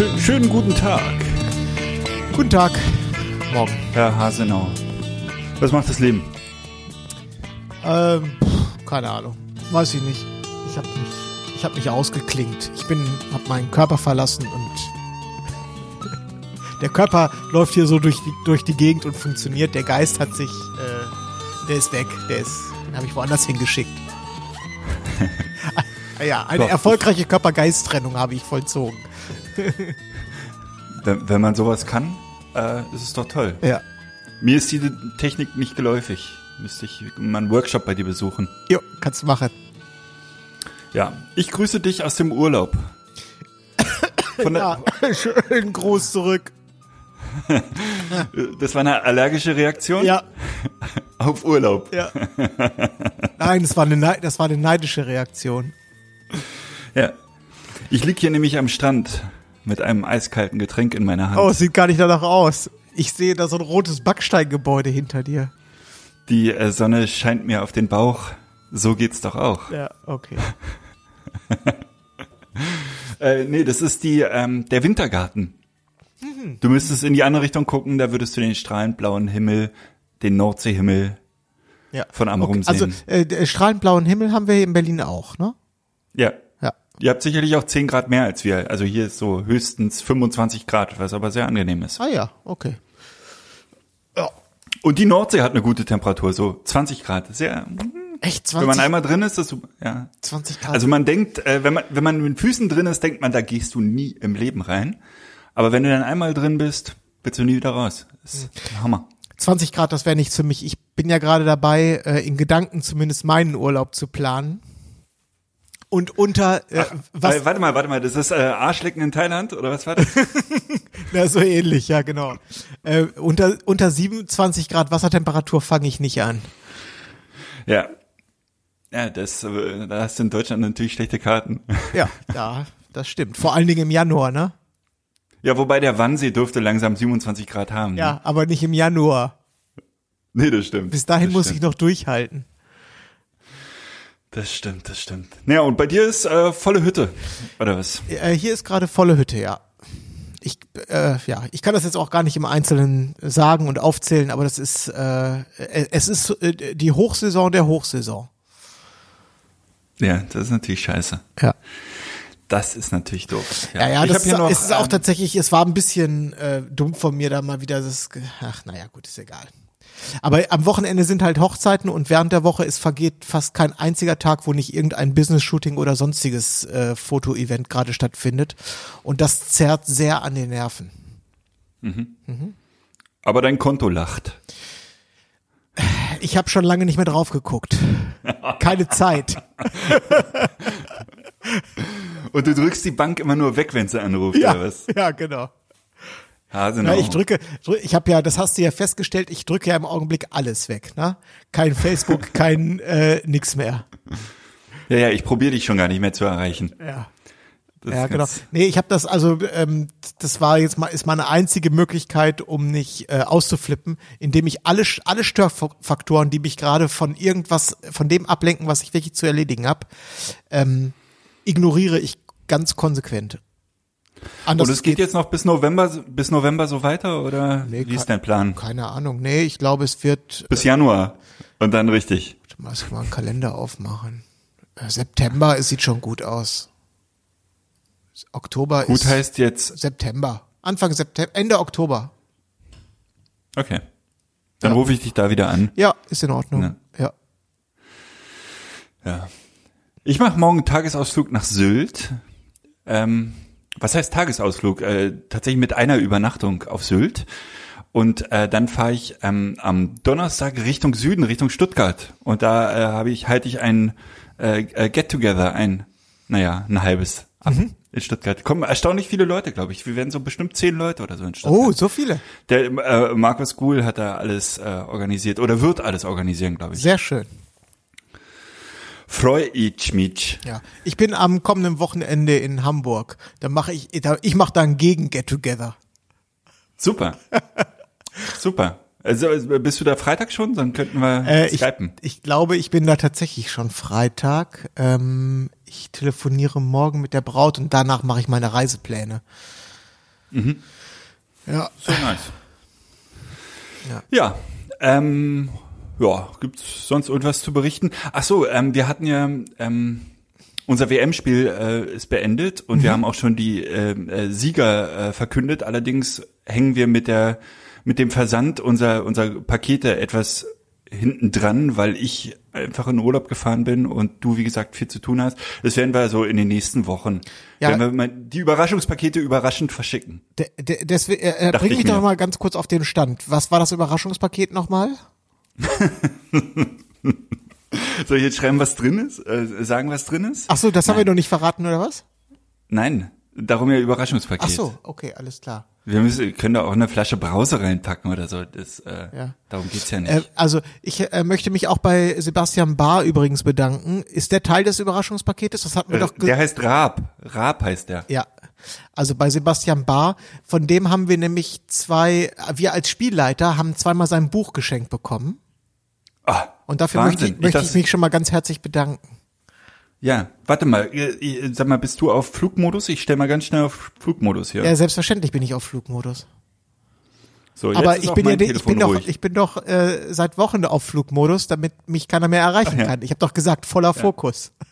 Schön, schönen guten Tag, Guten Tag. Morgen. Herr Hasenau. Was macht das Leben? Ähm, keine Ahnung. Weiß ich nicht. Ich habe mich, ich hab mich ausgeklingt. Ich bin, habe meinen Körper verlassen und der Körper läuft hier so durch die, durch die Gegend und funktioniert. Der Geist hat sich, äh, der ist weg. Der ist, den habe ich woanders hingeschickt. ja, eine Doch. erfolgreiche Körper-Geist-Trennung habe ich vollzogen. Wenn, wenn man sowas kann, äh, ist es doch toll. Ja. Mir ist diese Technik nicht geläufig. Müsste ich mal einen Workshop bei dir besuchen. Jo, kannst du machen. Ja, ich grüße dich aus dem Urlaub. Von der, Ja, schön groß zurück. Das war eine allergische Reaktion Ja, auf Urlaub. Ja. Nein, das war eine, das war eine neidische Reaktion. Ja. Ich lieg hier nämlich am Strand mit einem eiskalten Getränk in meiner Hand. Oh, es sieht gar nicht danach aus. Ich sehe da so ein rotes Backsteingebäude hinter dir. Die äh, Sonne scheint mir auf den Bauch. So geht's doch auch. Ja, okay. Äh, nee, das ist die, ähm, der Wintergarten. Mhm. Du müsstest in die andere Richtung gucken, da würdest du den strahlend blauen Himmel, den Nordseehimmel Ja. von Amrum okay. Also, sehen. äh, der strahlend blauen Himmel haben wir hier in Berlin auch, ne? Ja. Ja. Ihr habt sicherlich auch 10 Grad mehr als wir. Also hier ist so höchstens 25 Grad, was aber sehr angenehm ist. Ah ja, okay. Und die Nordsee hat eine gute Temperatur, so 20 Grad. Sehr, Echt 20, wenn man einmal drin ist, ist super. Ja. 20 Grad? Also man denkt, äh, wenn man wenn man mit den Füßen drin ist, denkt man, da gehst du nie im Leben rein. Aber wenn du dann einmal drin bist, willst du nie wieder raus. Das ist ein Hammer. 20 Grad, das wäre nichts für mich. Ich bin ja gerade dabei, äh, in Gedanken zumindest meinen Urlaub zu planen. Und unter, äh, was, Äh, warte mal, warte mal, das ist äh, Arschlecken in Thailand oder was war das? Ja, so ähnlich, ja, genau. Äh, unter, unter 27 Grad Wassertemperatur fange ich nicht an. ja. Ja, das, äh, da hast du in Deutschland natürlich schlechte Karten. Ja, ja, das stimmt. Vor allen Dingen im Januar, ne? Ja, wobei der Wannsee dürfte langsam 27 Grad haben. Ne? Ja, aber nicht im Januar. Nee, das stimmt. Bis dahin das muss stimmt. ich noch durchhalten. Das stimmt, das stimmt. Naja, und bei dir ist äh, volle Hütte, oder was? Äh, hier ist gerade volle Hütte, ja. Ich, äh, ja, ich kann das jetzt auch gar nicht im Einzelnen sagen und aufzählen, aber das ist, äh, es ist äh, die Hochsaison der Hochsaison. Ja, das ist natürlich scheiße. Ja. Das ist natürlich doof. Ja, ja, ich das ist, noch, es ist auch ähm, tatsächlich, es war ein bisschen äh, dumm von mir da mal wieder das, ach naja, gut, ist egal. Aber am Wochenende sind halt Hochzeiten und während der Woche ist vergeht fast kein einziger Tag, wo nicht irgendein Business-Shooting oder sonstiges äh, Foto-Event gerade stattfindet. Und das zerrt sehr an den Nerven. Aber dein Konto lacht. Ich habe schon lange nicht mehr drauf geguckt. Keine Zeit. Und du drückst die Bank immer nur weg, wenn sie anruft, Ja, oder was? ja genau. Hasenau. Ja, ich drücke, drück, ich habe ja, das hast du ja festgestellt, ich drücke ja im Augenblick alles weg. Ne? Kein Facebook, kein äh, nix mehr. Ja, ja, ich probiere dich schon gar nicht mehr zu erreichen. Ja. Das Ja, genau. Nee, ich habe das also, ähm, das war jetzt mal ist meine einzige Möglichkeit, um nicht äh, auszuflippen, indem ich alle alle Störfaktoren, die mich gerade von irgendwas, von dem ablenken, was ich wirklich zu erledigen habe, ähm, ignoriere ich ganz konsequent. Anders Und es geht jetzt noch bis November, bis November so weiter, oder Nee, wie ist dein Plan? keine Ahnung. Nee, ich glaube, es wird. Bis Januar. Und dann richtig. Mal, ich mal einen Kalender aufmachen. Äh, September, es sieht schon gut aus. Oktober Gut ist heißt jetzt, September. Anfang September, Ende Oktober. okay. Dann Ja. rufe ich dich da wieder an. Ja, ist in Ordnung. Ja. Ja. Ja. Ich mache morgen einen Tagesausflug nach Sylt. Ähm, was heißt Tagesausflug? Äh, tatsächlich mit einer Übernachtung auf Sylt. Und äh, dann fahre ich ähm, am Donnerstag Richtung Süden, Richtung Stuttgart. Und da äh, habe ich halte ich ein äh, äh, Get Together, ein, naja, ein halbes ab in Stuttgart. Kommen erstaunlich viele Leute, glaube ich. Wir werden so bestimmt zehn Leute oder so in Stuttgart. Oh, so viele. Der äh, Markus Guhl hat da alles äh, organisiert oder wird alles organisieren, glaube ich. Sehr schön. Freu ich mich. Ja. Ich bin am kommenden Wochenende in Hamburg. Da mache ich, da, ich mache da ein Gegen-Get-Together. Super. Super. Also bist du da Freitag schon? Dann könnten wir Äh, ich, skypen. ich glaube, ich bin da tatsächlich schon Freitag. Ähm, ich telefoniere morgen mit der Braut und danach mache ich meine Reisepläne. Ja. So nice. Ja. Ja. Ähm, ja, gibt's sonst irgendwas zu berichten? Ach so, ähm, wir hatten ja ähm, unser WM-Spiel äh, ist beendet und wir haben auch schon die äh, äh, Sieger äh, verkündet. Allerdings hängen wir mit der mit dem Versand unser unser Pakete etwas hinten dran, weil ich einfach in Urlaub gefahren bin und du wie gesagt viel zu tun hast. Das werden wir so in den nächsten Wochen. Ja. Werden wir mal die Überraschungspakete überraschend verschicken. De, de, deswegen, äh, äh, bring ich mich doch mir. mal ganz kurz auf den Stand. Was war das Überraschungspaket nochmal? Soll ich jetzt schreiben, was drin ist? Äh, sagen, was drin ist? Ach so, das haben wir noch nicht verraten, oder was? Nein, darum ja Überraschungspaket. Ach so, okay, alles klar. Wir müssen, können da auch eine Flasche Brause reinpacken oder so. Das, äh, Ja. Darum geht's ja nicht. Äh, also ich äh, möchte mich auch bei Sebastian Bahr übrigens bedanken. Ist der Teil des Überraschungspaketes? Das hatten wir Äh, doch der heißt Raab. Raab heißt der. Ja, also bei Sebastian Bahr, von dem haben wir nämlich zwei, wir als Spielleiter haben zweimal sein Buch geschenkt bekommen. Ah, Und dafür Wahnsinn. möchte ich, möchte ich das- mich schon mal ganz herzlich bedanken. Ja, warte mal. Sag mal, bist du auf Flugmodus? Ich stell mal ganz schnell auf Flugmodus hier. Ja, selbstverständlich bin ich auf Flugmodus. so, Aber ich bin ja, ich bin doch, ich bin doch äh, seit Wochen auf Flugmodus, damit mich keiner mehr erreichen Ach ja. kann. Ich habe doch gesagt, voller Fokus.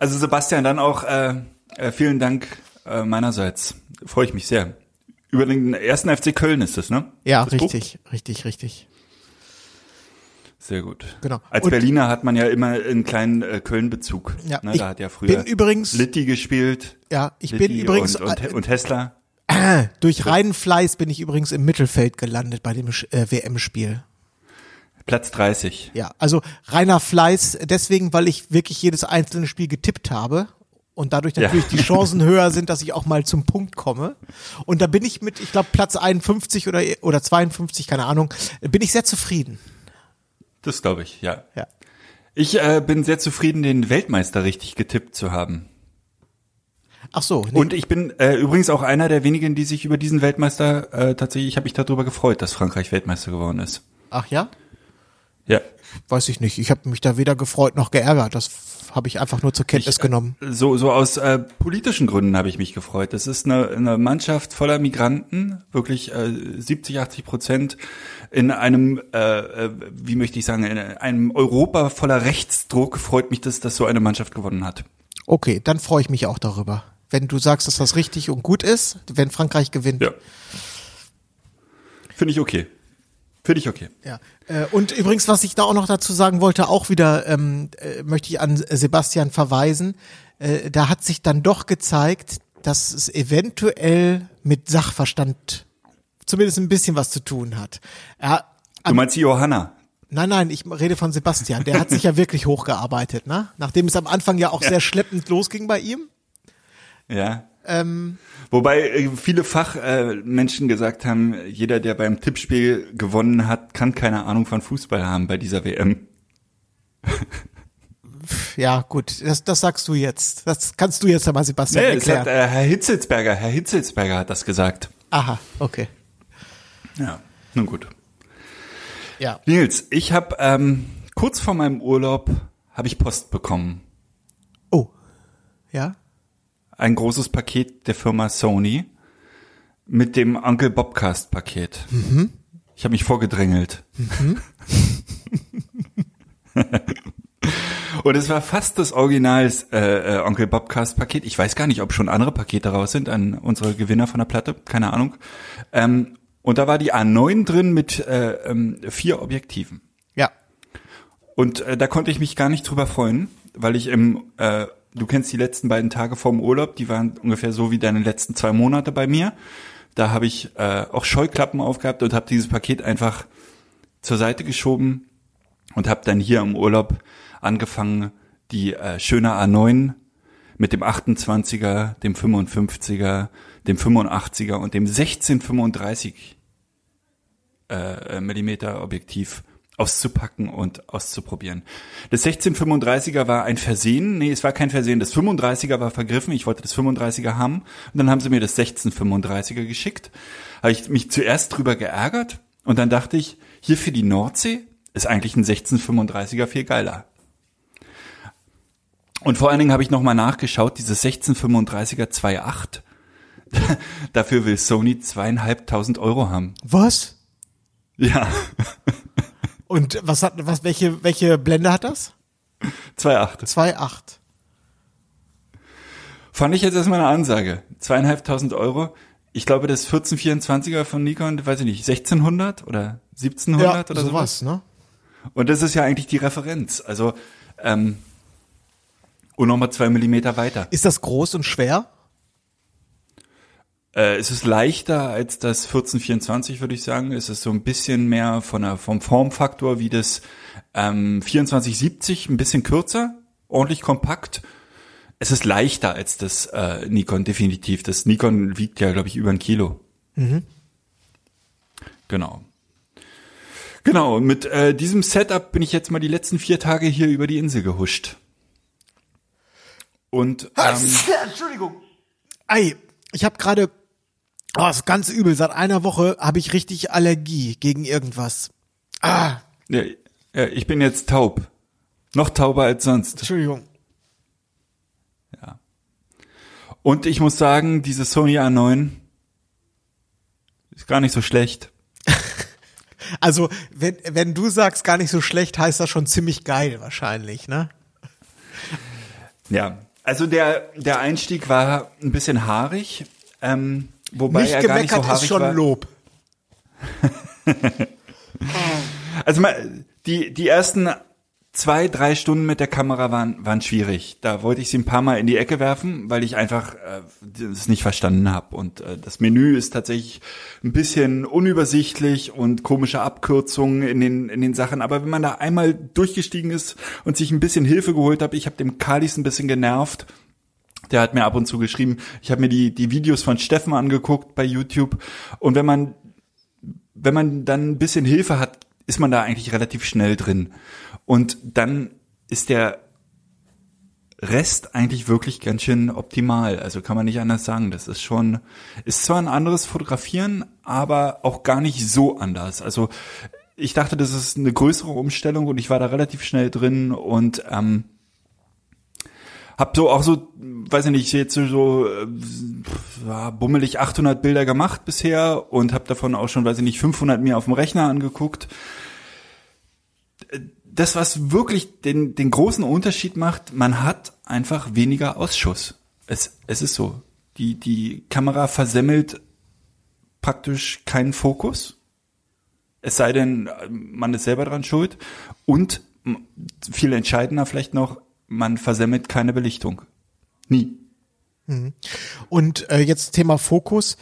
Also Sebastian, dann auch äh, äh, vielen Dank äh, meinerseits. Freue ich mich sehr. Über den ersten FC Köln ist es, ne? Ja, Das Buch? richtig, richtig, richtig. Sehr gut. Genau. Als Und- Berliner hat man ja immer einen kleinen äh, Köln-Bezug. Ja, ne? ich Da hat ja früher bin übrigens- Litti gespielt. Ja, ich Litti bin übrigens und, und, äh, und Hessler. durch reinen Fleiß bin ich übrigens im Mittelfeld gelandet bei dem äh, WM-Spiel. Platz 30. Ja, also reiner Fleiß, deswegen, weil ich wirklich jedes einzelne Spiel getippt habe und dadurch Ja. natürlich die Chancen höher sind, dass ich auch mal zum Punkt komme. Und da bin ich mit, ich glaube, Platz 51 oder, oder 52, keine Ahnung, bin ich sehr zufrieden. Das glaube ich, ja. Ja. Ich äh, bin sehr zufrieden, den Weltmeister richtig getippt zu haben. Ach so, nee, Und ich bin äh, übrigens auch einer der wenigen, die sich über diesen Weltmeister äh, tatsächlich, ich habe mich darüber gefreut, dass Frankreich Weltmeister geworden ist. ach ja? Ja. Weiß ich nicht. Ich habe mich da weder gefreut noch geärgert. Das habe ich einfach nur zur Kenntnis Ich, äh, genommen. So, so aus äh, politischen Gründen habe ich mich gefreut. Das ist eine, eine Mannschaft voller Migranten, wirklich äh, 70, 80 Prozent in einem, äh, äh, wie möchte ich sagen, in einem Europa voller Rechtsdruck. Freut mich, dass das so eine Mannschaft gewonnen hat. Okay, dann freue ich mich auch darüber. Wenn du sagst, dass das richtig und gut ist, wenn Frankreich gewinnt. Ja. Finde ich okay. Finde ich okay. Ja. Äh, und übrigens, was ich da auch noch dazu sagen wollte, auch wieder ähm, äh, möchte ich an Sebastian verweisen. Äh, da hat sich dann doch gezeigt, dass es eventuell mit Sachverstand zumindest ein bisschen was zu tun hat. Er, Du meinst die Johanna? nein, nein, ich rede von Sebastian. Der hat sich ja wirklich hochgearbeitet, ne? Nachdem es am Anfang ja auch sehr schleppend losging bei ihm. Ja. Ähm, Wobei äh, viele Fachmenschen äh, gesagt haben, jeder, der beim Tippspiel gewonnen hat, kann keine Ahnung von Fußball haben bei dieser WM. ja, gut, das, das sagst du jetzt. Das kannst du jetzt einmal Sebastian Nee, erklären. hat, äh, Herr Hitzelsberger, Herr Hitzelsberger hat das gesagt. Aha, okay. Ja, nun gut. Ja. Nils, ich habe ähm, kurz vor meinem Urlaub habe ich Post bekommen. Oh. Ja? Ein großes Paket der Firma Sony mit dem Uncle Bobcast Paket. Ich habe mich vorgedrängelt. Und es war fast das Original äh, äh, Onkel Bobcast Paket. Ich weiß gar nicht, ob schon andere Pakete raus sind an unsere Gewinner von der Platte. Keine Ahnung. Ähm, und da war die A9 drin mit äh, ähm, vier Objektiven. Ja. Und äh, da konnte ich mich gar nicht drüber freuen, weil ich im, äh, du kennst die letzten beiden Tage vorm Urlaub, die waren ungefähr so wie deine letzten zwei Monate bei mir. Da habe ich äh, auch Scheuklappen aufgehabt und habe dieses Paket einfach zur Seite geschoben und habe dann hier im Urlaub angefangen, die äh, schöne A9 mit dem 28er, dem 55er, dem 85er und dem 1635 äh, Millimeter Objektiv auszupacken und auszuprobieren. Das 1635er war ein Versehen, nee, es war kein Versehen, das 35er war vergriffen, ich wollte das 35er haben und dann haben sie mir das 1635er geschickt. Habe ich mich zuerst drüber geärgert und dann dachte ich, hier für die Nordsee ist eigentlich ein 1635er viel geiler. Und vor allen Dingen habe ich nochmal nachgeschaut, dieses 1635er 2.8, dafür will Sony zweieinhalbtausend Euro haben. Was? Ja, Und was hat, was, welche, welche Blende hat das? 2.8. 2,8. Fand ich jetzt erstmal eine Ansage. Zweieinhalbtausend Euro. Ich glaube, das 1424er von Nikon, weiß ich nicht, 1600 oder 1700 oder sowas. sowas, ne? Und das ist ja eigentlich die Referenz. Also, ähm, und nochmal zwei Millimeter weiter. Ist das groß und schwer? Äh, es ist leichter als das 1424, würde ich sagen. Es ist so ein bisschen mehr von der, vom Formfaktor wie das ähm, 2470, ein bisschen kürzer, ordentlich kompakt. Es ist leichter als das äh, Nikon, definitiv. Das Nikon wiegt ja, glaube ich, über ein Kilo. Genau. Genau, mit äh, diesem Setup bin ich jetzt mal die letzten vier Tage hier über die Insel gehuscht. Und ähm, Entschuldigung. Ei, ich habe gerade, oh, ist ganz übel. Seit einer Woche habe ich richtig Allergie gegen irgendwas. Ah, ja, ja, ich bin jetzt taub. Noch tauber als sonst. Entschuldigung. Und ich muss sagen, diese Sony A9 ist gar nicht so schlecht. Also, wenn, wenn du sagst, gar nicht so schlecht, heißt das schon ziemlich geil wahrscheinlich, ne? Ja, also der, der Einstieg war ein bisschen haarig, ähm, wobei nicht er gar nicht gemeckert so ist schon war. Lob. Also mal, die, die ersten zwei, drei Stunden mit der Kamera waren, waren schwierig. Da wollte ich sie ein paar Mal in die Ecke werfen, weil ich einfach äh, das nicht verstanden habe. Und äh, das Menü ist tatsächlich ein bisschen unübersichtlich und komische Abkürzungen in den, in den Sachen. Aber wenn man da einmal durchgestiegen ist und sich ein bisschen Hilfe geholt hat, ich habe dem Kalis ein bisschen genervt. Der hat mir ab und zu geschrieben, ich habe mir die, die Videos von Steffen angeguckt bei YouTube. Und wenn man, wenn man dann ein bisschen Hilfe hat, ist man da eigentlich relativ schnell drin. Und dann ist der Rest eigentlich wirklich ganz schön optimal. Also kann man nicht anders sagen. Das ist schon, ist zwar ein anderes Fotografieren, aber auch gar nicht so anders. Also ich dachte, das ist eine größere Umstellung und ich war da relativ schnell drin und ähm, hab so auch so, weiß ich nicht, jetzt so, äh, bummelig 800 Bilder gemacht bisher und hab davon auch schon, weiß ich nicht, 500 mir auf dem Rechner angeguckt. Das, was wirklich den, den großen Unterschied macht, man hat einfach weniger Ausschuss. Es, es ist so. Die, die Kamera versemmelt praktisch keinen Fokus. Es sei denn, man ist selber dran schuld. Und viel entscheidender vielleicht noch, man versemmelt keine Belichtung. Nie. Und äh, jetzt Thema Fokus.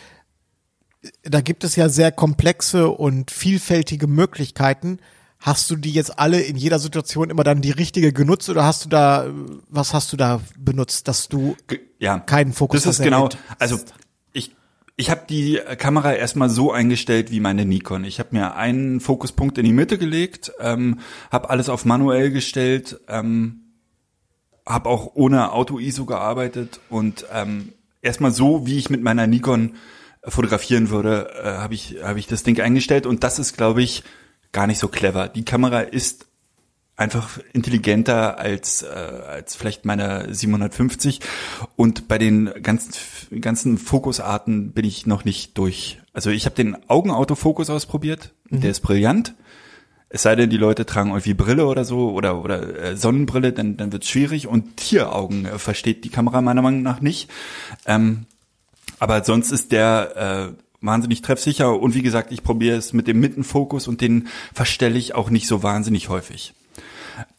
Da gibt es ja sehr komplexe und vielfältige Möglichkeiten. Hast du die jetzt alle in jeder Situation immer dann die richtige genutzt oder hast du da, was hast du da benutzt, dass du ja, keinen Fokus Das ist genau, also ich ich habe die Kamera erstmal so eingestellt wie meine Nikon. Ich habe mir einen Fokuspunkt in die Mitte gelegt, ähm, habe alles auf manuell gestellt, ähm, habe auch ohne Auto-ISO gearbeitet und ähm, erstmal so, wie ich mit meiner Nikon fotografieren würde, äh, habe ich habe ich das Ding eingestellt und das ist, glaube ich, gar nicht so clever. Die Kamera ist einfach intelligenter als äh, als vielleicht meine 750 und bei den ganzen ganzen Fokusarten bin ich noch nicht durch. Also ich habe den Augenautofokus ausprobiert, der ist brillant. Es sei denn, die Leute tragen irgendwie Brille oder so oder oder äh, Sonnenbrille, dann dann wird's schwierig und Tieraugen äh, versteht die Kamera meiner Meinung nach nicht. Ähm, aber sonst ist der äh, wahnsinnig treffsicher und wie gesagt, ich probiere es mit dem Mittenfokus und den verstelle ich auch nicht so wahnsinnig häufig.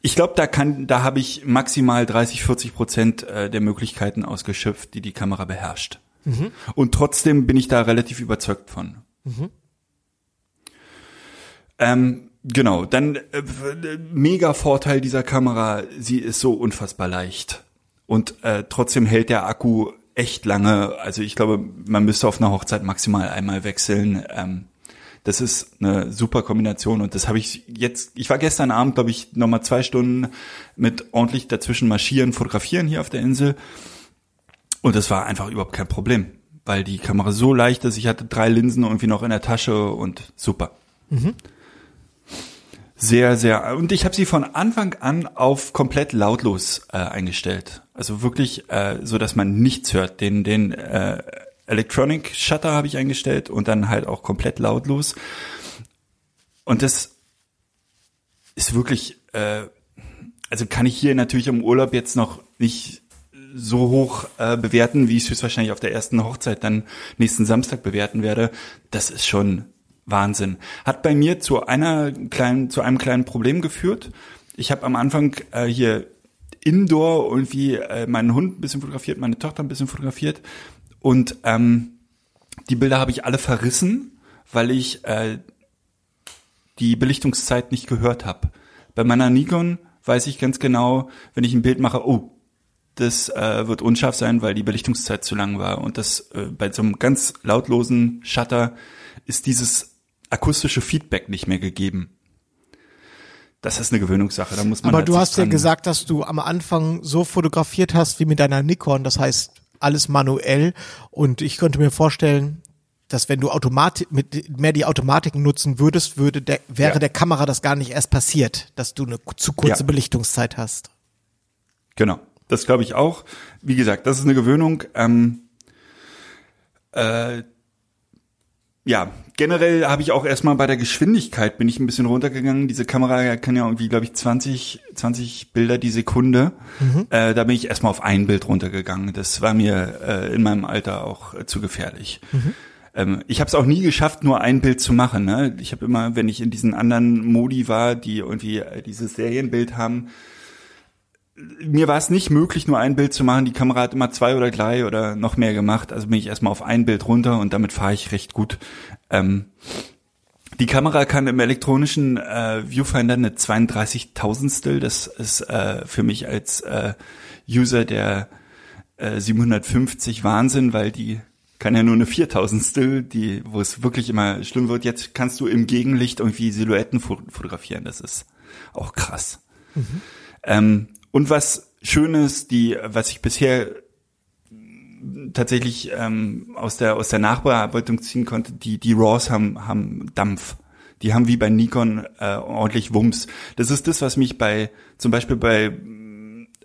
Ich glaube, da kann, da habe ich maximal 30, 40 Prozent äh, der Möglichkeiten ausgeschöpft, die die Kamera beherrscht. Und trotzdem bin ich da relativ überzeugt von. Ähm, genau, dann äh, mega Vorteil dieser Kamera, sie ist so unfassbar leicht. Und äh, trotzdem hält der Akku echt lange. Also ich glaube, man müsste auf einer Hochzeit maximal einmal wechseln. Ähm, das ist eine super Kombination und das habe ich jetzt, ich war gestern Abend, glaube ich, nochmal zwei Stunden mit ordentlich dazwischen marschieren, fotografieren hier auf der Insel und das war einfach überhaupt kein Problem, weil die Kamera so leicht ist, ich hatte drei Linsen irgendwie noch in der Tasche und super. Sehr, sehr. Und ich habe sie von Anfang an auf komplett lautlos äh, eingestellt. Also wirklich, äh, so dass man nichts hört. Den, den äh, Electronic Shutter habe ich eingestellt und dann halt auch komplett lautlos. Und das ist wirklich, äh, also kann ich hier natürlich im Urlaub jetzt noch nicht so hoch äh, bewerten, wie ich es höchstwahrscheinlich auf der ersten Hochzeit dann nächsten Samstag bewerten werde. Das ist schon Wahnsinn. Hat bei mir zu einer kleinen, zu einem kleinen Problem geführt. Ich habe am Anfang äh, hier indoor irgendwie äh, meinen Hund ein bisschen fotografiert, meine Tochter ein bisschen fotografiert und ähm, die Bilder habe ich alle verrissen, weil ich äh, die Belichtungszeit nicht gehört habe. Bei meiner Nikon weiß ich ganz genau, wenn ich ein Bild mache, oh, das äh, wird unscharf sein, weil die Belichtungszeit zu lang war. Und das äh, bei so einem ganz lautlosen Shutter ist dieses akustische Feedback nicht mehr gegeben. Das ist eine Gewöhnungssache. Da muss man Aber halt du hast ja gesagt, dass du am Anfang so fotografiert hast wie mit deiner Nikon, das heißt alles manuell. Und ich könnte mir vorstellen, dass wenn du Automatik mit mehr die Automatiken nutzen würdest, würde der, wäre Ja. der Kamera das gar nicht erst passiert, dass du eine zu kurze Ja. Belichtungszeit hast. Genau, das glaube ich auch. Wie gesagt, das ist eine Gewöhnung. Ähm, äh, ja, generell habe ich auch erstmal bei der Geschwindigkeit bin ich ein bisschen runtergegangen. Diese Kamera kann ja irgendwie, glaube ich, 20, 20 Bilder die Sekunde. Äh, da bin ich erstmal auf ein Bild runtergegangen. Das war mir äh, in meinem Alter auch äh, zu gefährlich. Ähm, ich habe es auch nie geschafft, nur ein Bild zu machen. Ne? Ich habe immer, wenn ich in diesen anderen Modi war, die irgendwie äh, dieses Serienbild haben, mir war es nicht möglich, nur ein Bild zu machen. Die Kamera hat immer zwei oder drei oder noch mehr gemacht. Also bin ich erstmal auf ein Bild runter und damit fahre ich recht gut. Ähm, die Kamera kann im elektronischen äh, Viewfinder eine 32.000stel. Das ist äh, für mich als äh, User der äh, 750 Wahnsinn, weil die kann ja nur eine 4000stel, die, wo es wirklich immer schlimm wird. Jetzt kannst du im Gegenlicht irgendwie Silhouetten fo- fotografieren. Das ist auch krass. Ähm, und was Schönes, die, was ich bisher tatsächlich ähm, aus der aus der Nachbearbeitung ziehen konnte, die die RAWs haben haben Dampf. Die haben wie bei Nikon äh, ordentlich Wumms. Das ist das, was mich bei zum Beispiel bei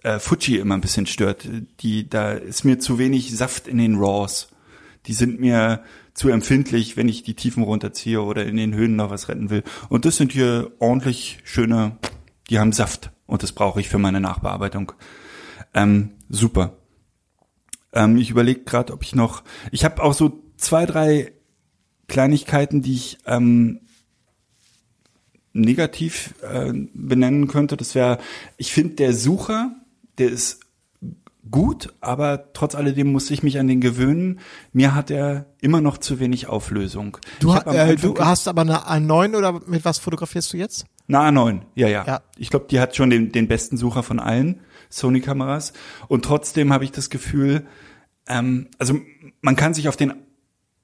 äh, Fuji immer ein bisschen stört. Die da ist mir zu wenig Saft in den RAWs. Die sind mir zu empfindlich, wenn ich die Tiefen runterziehe oder in den Höhen noch was retten will. Und das sind hier ordentlich schöne, die haben Saft. Und das brauche ich für meine Nachbearbeitung. Ähm, super. Ähm, ich überlege gerade, ob ich noch. Ich habe auch so zwei, drei Kleinigkeiten, die ich ähm, negativ äh, benennen könnte. Das wäre, ich finde, der Sucher, der ist gut, aber trotz alledem muss ich mich an den gewöhnen. Mir hat er immer noch zu wenig Auflösung. Du, ha äh, du hast aber eine A9 oder mit was fotografierst du jetzt? Na, A9, ja, ja. Ja. Ich glaube, die hat schon den, den besten Sucher von allen Sony-Kameras. Und trotzdem habe ich das Gefühl, ähm, also man kann sich auf den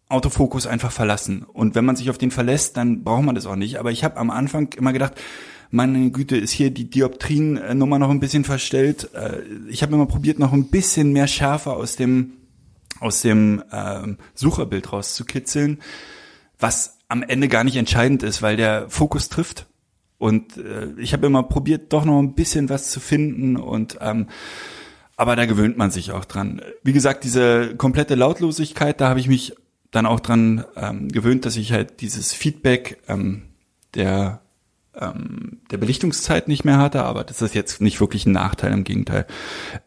Autofokus einfach verlassen. Und wenn man sich auf den verlässt, dann braucht man das auch nicht. Aber ich habe am Anfang immer gedacht, meine Güte, ist hier die Dioptrien-Nummer noch ein bisschen verstellt. Äh, Ich habe immer probiert, noch ein bisschen mehr Schärfe aus dem aus dem ähm, Sucherbild rauszukitzeln, was am Ende gar nicht entscheidend ist, weil der Fokus trifft. Und äh, ich habe immer probiert, doch noch ein bisschen was zu finden und ähm, aber da gewöhnt man sich auch dran. Wie gesagt, diese komplette Lautlosigkeit, da habe ich mich dann auch dran ähm, gewöhnt, dass ich halt dieses Feedback ähm, der ähm, der Belichtungszeit nicht mehr hatte, aber das ist jetzt nicht wirklich ein Nachteil, im Gegenteil.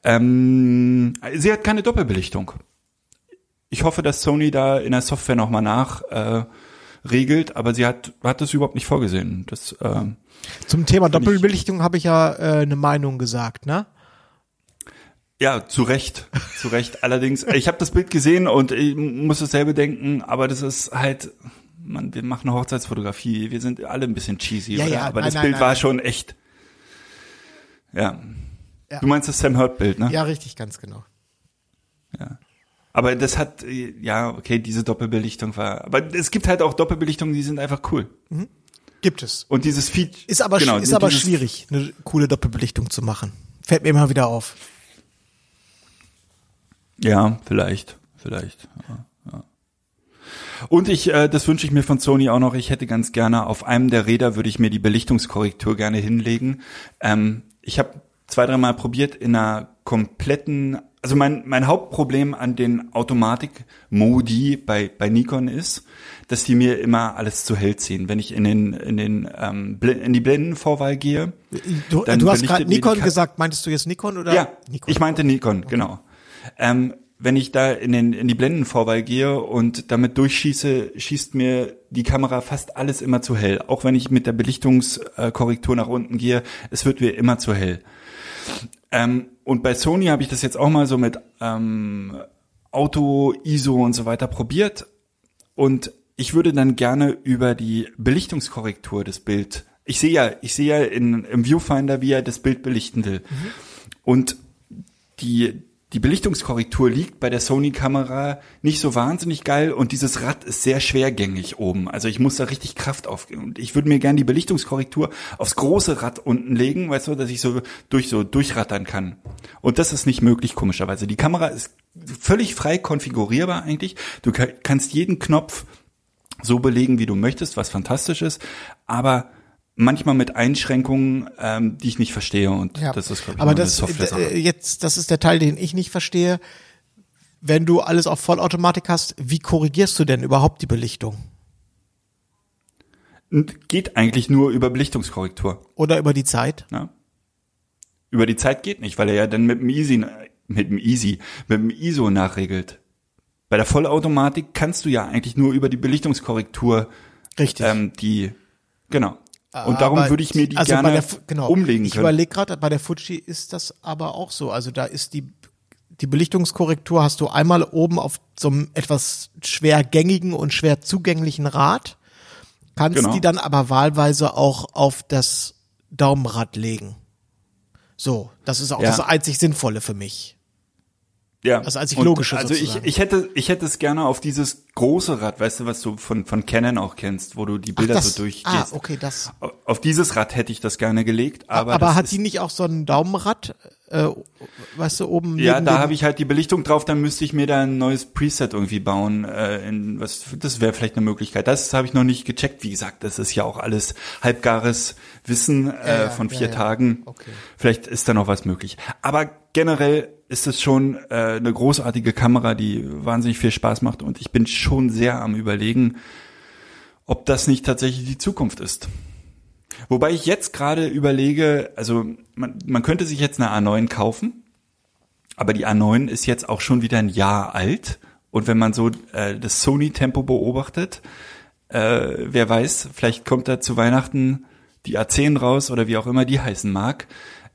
Ähm, sie hat keine Doppelbelichtung. Ich hoffe, dass Sony da in der Software nochmal nach äh, regelt, aber sie hat, hat das überhaupt nicht vorgesehen. Das, ähm, Zum Thema Doppelbelichtung habe ich ja äh, eine Meinung gesagt, ne? Ja, zu Recht, zu Recht. Allerdings, ich habe das Bild gesehen und ich muss dasselbe denken, aber das ist halt, man, wir machen eine Hochzeitsfotografie, wir sind alle ein bisschen cheesy, Ja, ja, aber nein, das nein, Bild nein, war schon echt. Ja. Ja. Du meinst das Sam Hurt Bild, ne? Ja, richtig, ganz genau. Aber das hat, ja, okay, diese Doppelbelichtung war, aber es gibt halt auch Doppelbelichtungen, die sind einfach cool. Gibt es. Und dieses Feature. Ist aber, genau, ist aber schwierig, eine coole Doppelbelichtung zu machen. Fällt mir immer wieder auf. Ja, vielleicht, vielleicht. Ja, ja. Und ich, äh, das wünsche ich mir von Sony auch noch. Ich hätte ganz gerne auf einem der Räder würde ich mir die Belichtungskorrektur gerne hinlegen. Ähm, ich habe zwei, dreimal probiert in einer kompletten. Also mein mein Hauptproblem an den Automatik-Modi bei bei Nikon ist, dass die mir immer alles zu hell ziehen. Wenn ich in den in den ähm, in die Blendenvorwahl gehe, Du, du hast gerade Nikon gesagt, meintest du jetzt Nikon oder? ja, Nikon. ich meinte Nikon, genau. Ähm, wenn ich da in, den, in die Blendenvorwahl gehe und damit durchschieße, schießt mir die Kamera fast alles immer zu hell. Auch wenn ich mit der Belichtungskorrektur nach unten gehe, es wird mir immer zu hell. Ähm, und bei Sony habe ich das jetzt auch mal so mit ähm, Auto, ISO und so weiter probiert. Und ich würde dann gerne über die Belichtungskorrektur des Bild. Ich sehe ja, ich sehe ja in, im Viewfinder, wie er das Bild belichten will. Und die, die Belichtungskorrektur liegt bei der Sony-Kamera nicht so wahnsinnig geil und dieses Rad ist sehr schwergängig oben. Also ich muss da richtig Kraft aufgeben. Und ich würde mir gerne die Belichtungskorrektur aufs große Rad unten legen, weißt du, dass ich so durch so durchrattern kann. Und das ist nicht möglich, komischerweise. Die Kamera ist völlig frei konfigurierbar eigentlich. Du ka- kannst jeden Knopf so belegen, wie du möchtest, was fantastisch ist, aber manchmal mit Einschränkungen, ähm, die ich nicht verstehe und Ja. das ist, glaube ich, aber das Software-Sache. äh, jetzt, das ist der Teil, den ich nicht verstehe. Wenn du alles auf Vollautomatik hast, wie korrigierst du denn überhaupt die Belichtung? Und geht eigentlich nur über Belichtungskorrektur. Oder über die Zeit? Ne? Über die Zeit geht nicht, weil er ja dann mit dem Easy, mit dem Easy, mit dem ISO nachregelt. Bei der Vollautomatik kannst du ja eigentlich nur über die Belichtungskorrektur Richtig. ähm, die, genau. Und darum Aber- würde ich mir die also gerne der, genau, umlegen Ich können. überlege gerade, bei der Fuji ist das aber auch so. Also da ist die, die Belichtungskorrektur hast du einmal oben auf so einem etwas schwer gängigen und schwer zugänglichen Rad, kannst Genau. die dann aber wahlweise auch auf das Daumenrad legen. So, das ist auch Ja. das einzig Sinnvolle für mich. Ja. Das einzig Und Logische Also ich, sozusagen. ich hätte, ich hätte es gerne auf dieses große Rad, weißt du, was du von, von Canon auch kennst, wo du die Bilder das, so durchgehst. ah, okay, das. Auf dieses Rad hätte ich das gerne gelegt, aber, Aber, hat die nicht auch so ein Daumenrad, äh, weißt du, oben ja, da habe ich halt die Belichtung drauf, dann müsste ich mir da ein neues Preset irgendwie bauen. Äh, in was, das wäre vielleicht eine Möglichkeit. Das habe ich noch nicht gecheckt. Wie gesagt, das ist ja auch alles halbgares Wissen äh, ja, von ja, vier ja. Tagen. Okay. Vielleicht ist da noch was möglich. Aber generell ist es schon äh, eine großartige Kamera, die wahnsinnig viel Spaß macht und ich bin schon sehr am überlegen, ob das nicht tatsächlich die Zukunft ist. Wobei ich jetzt gerade überlege, also man, man könnte sich jetzt eine A9 kaufen, aber die A9 ist jetzt auch schon wieder ein Jahr alt. Und wenn man so äh, das Sony-Tempo beobachtet, äh, wer weiß, vielleicht kommt da zu Weihnachten die A10 raus oder wie auch immer die heißen mag.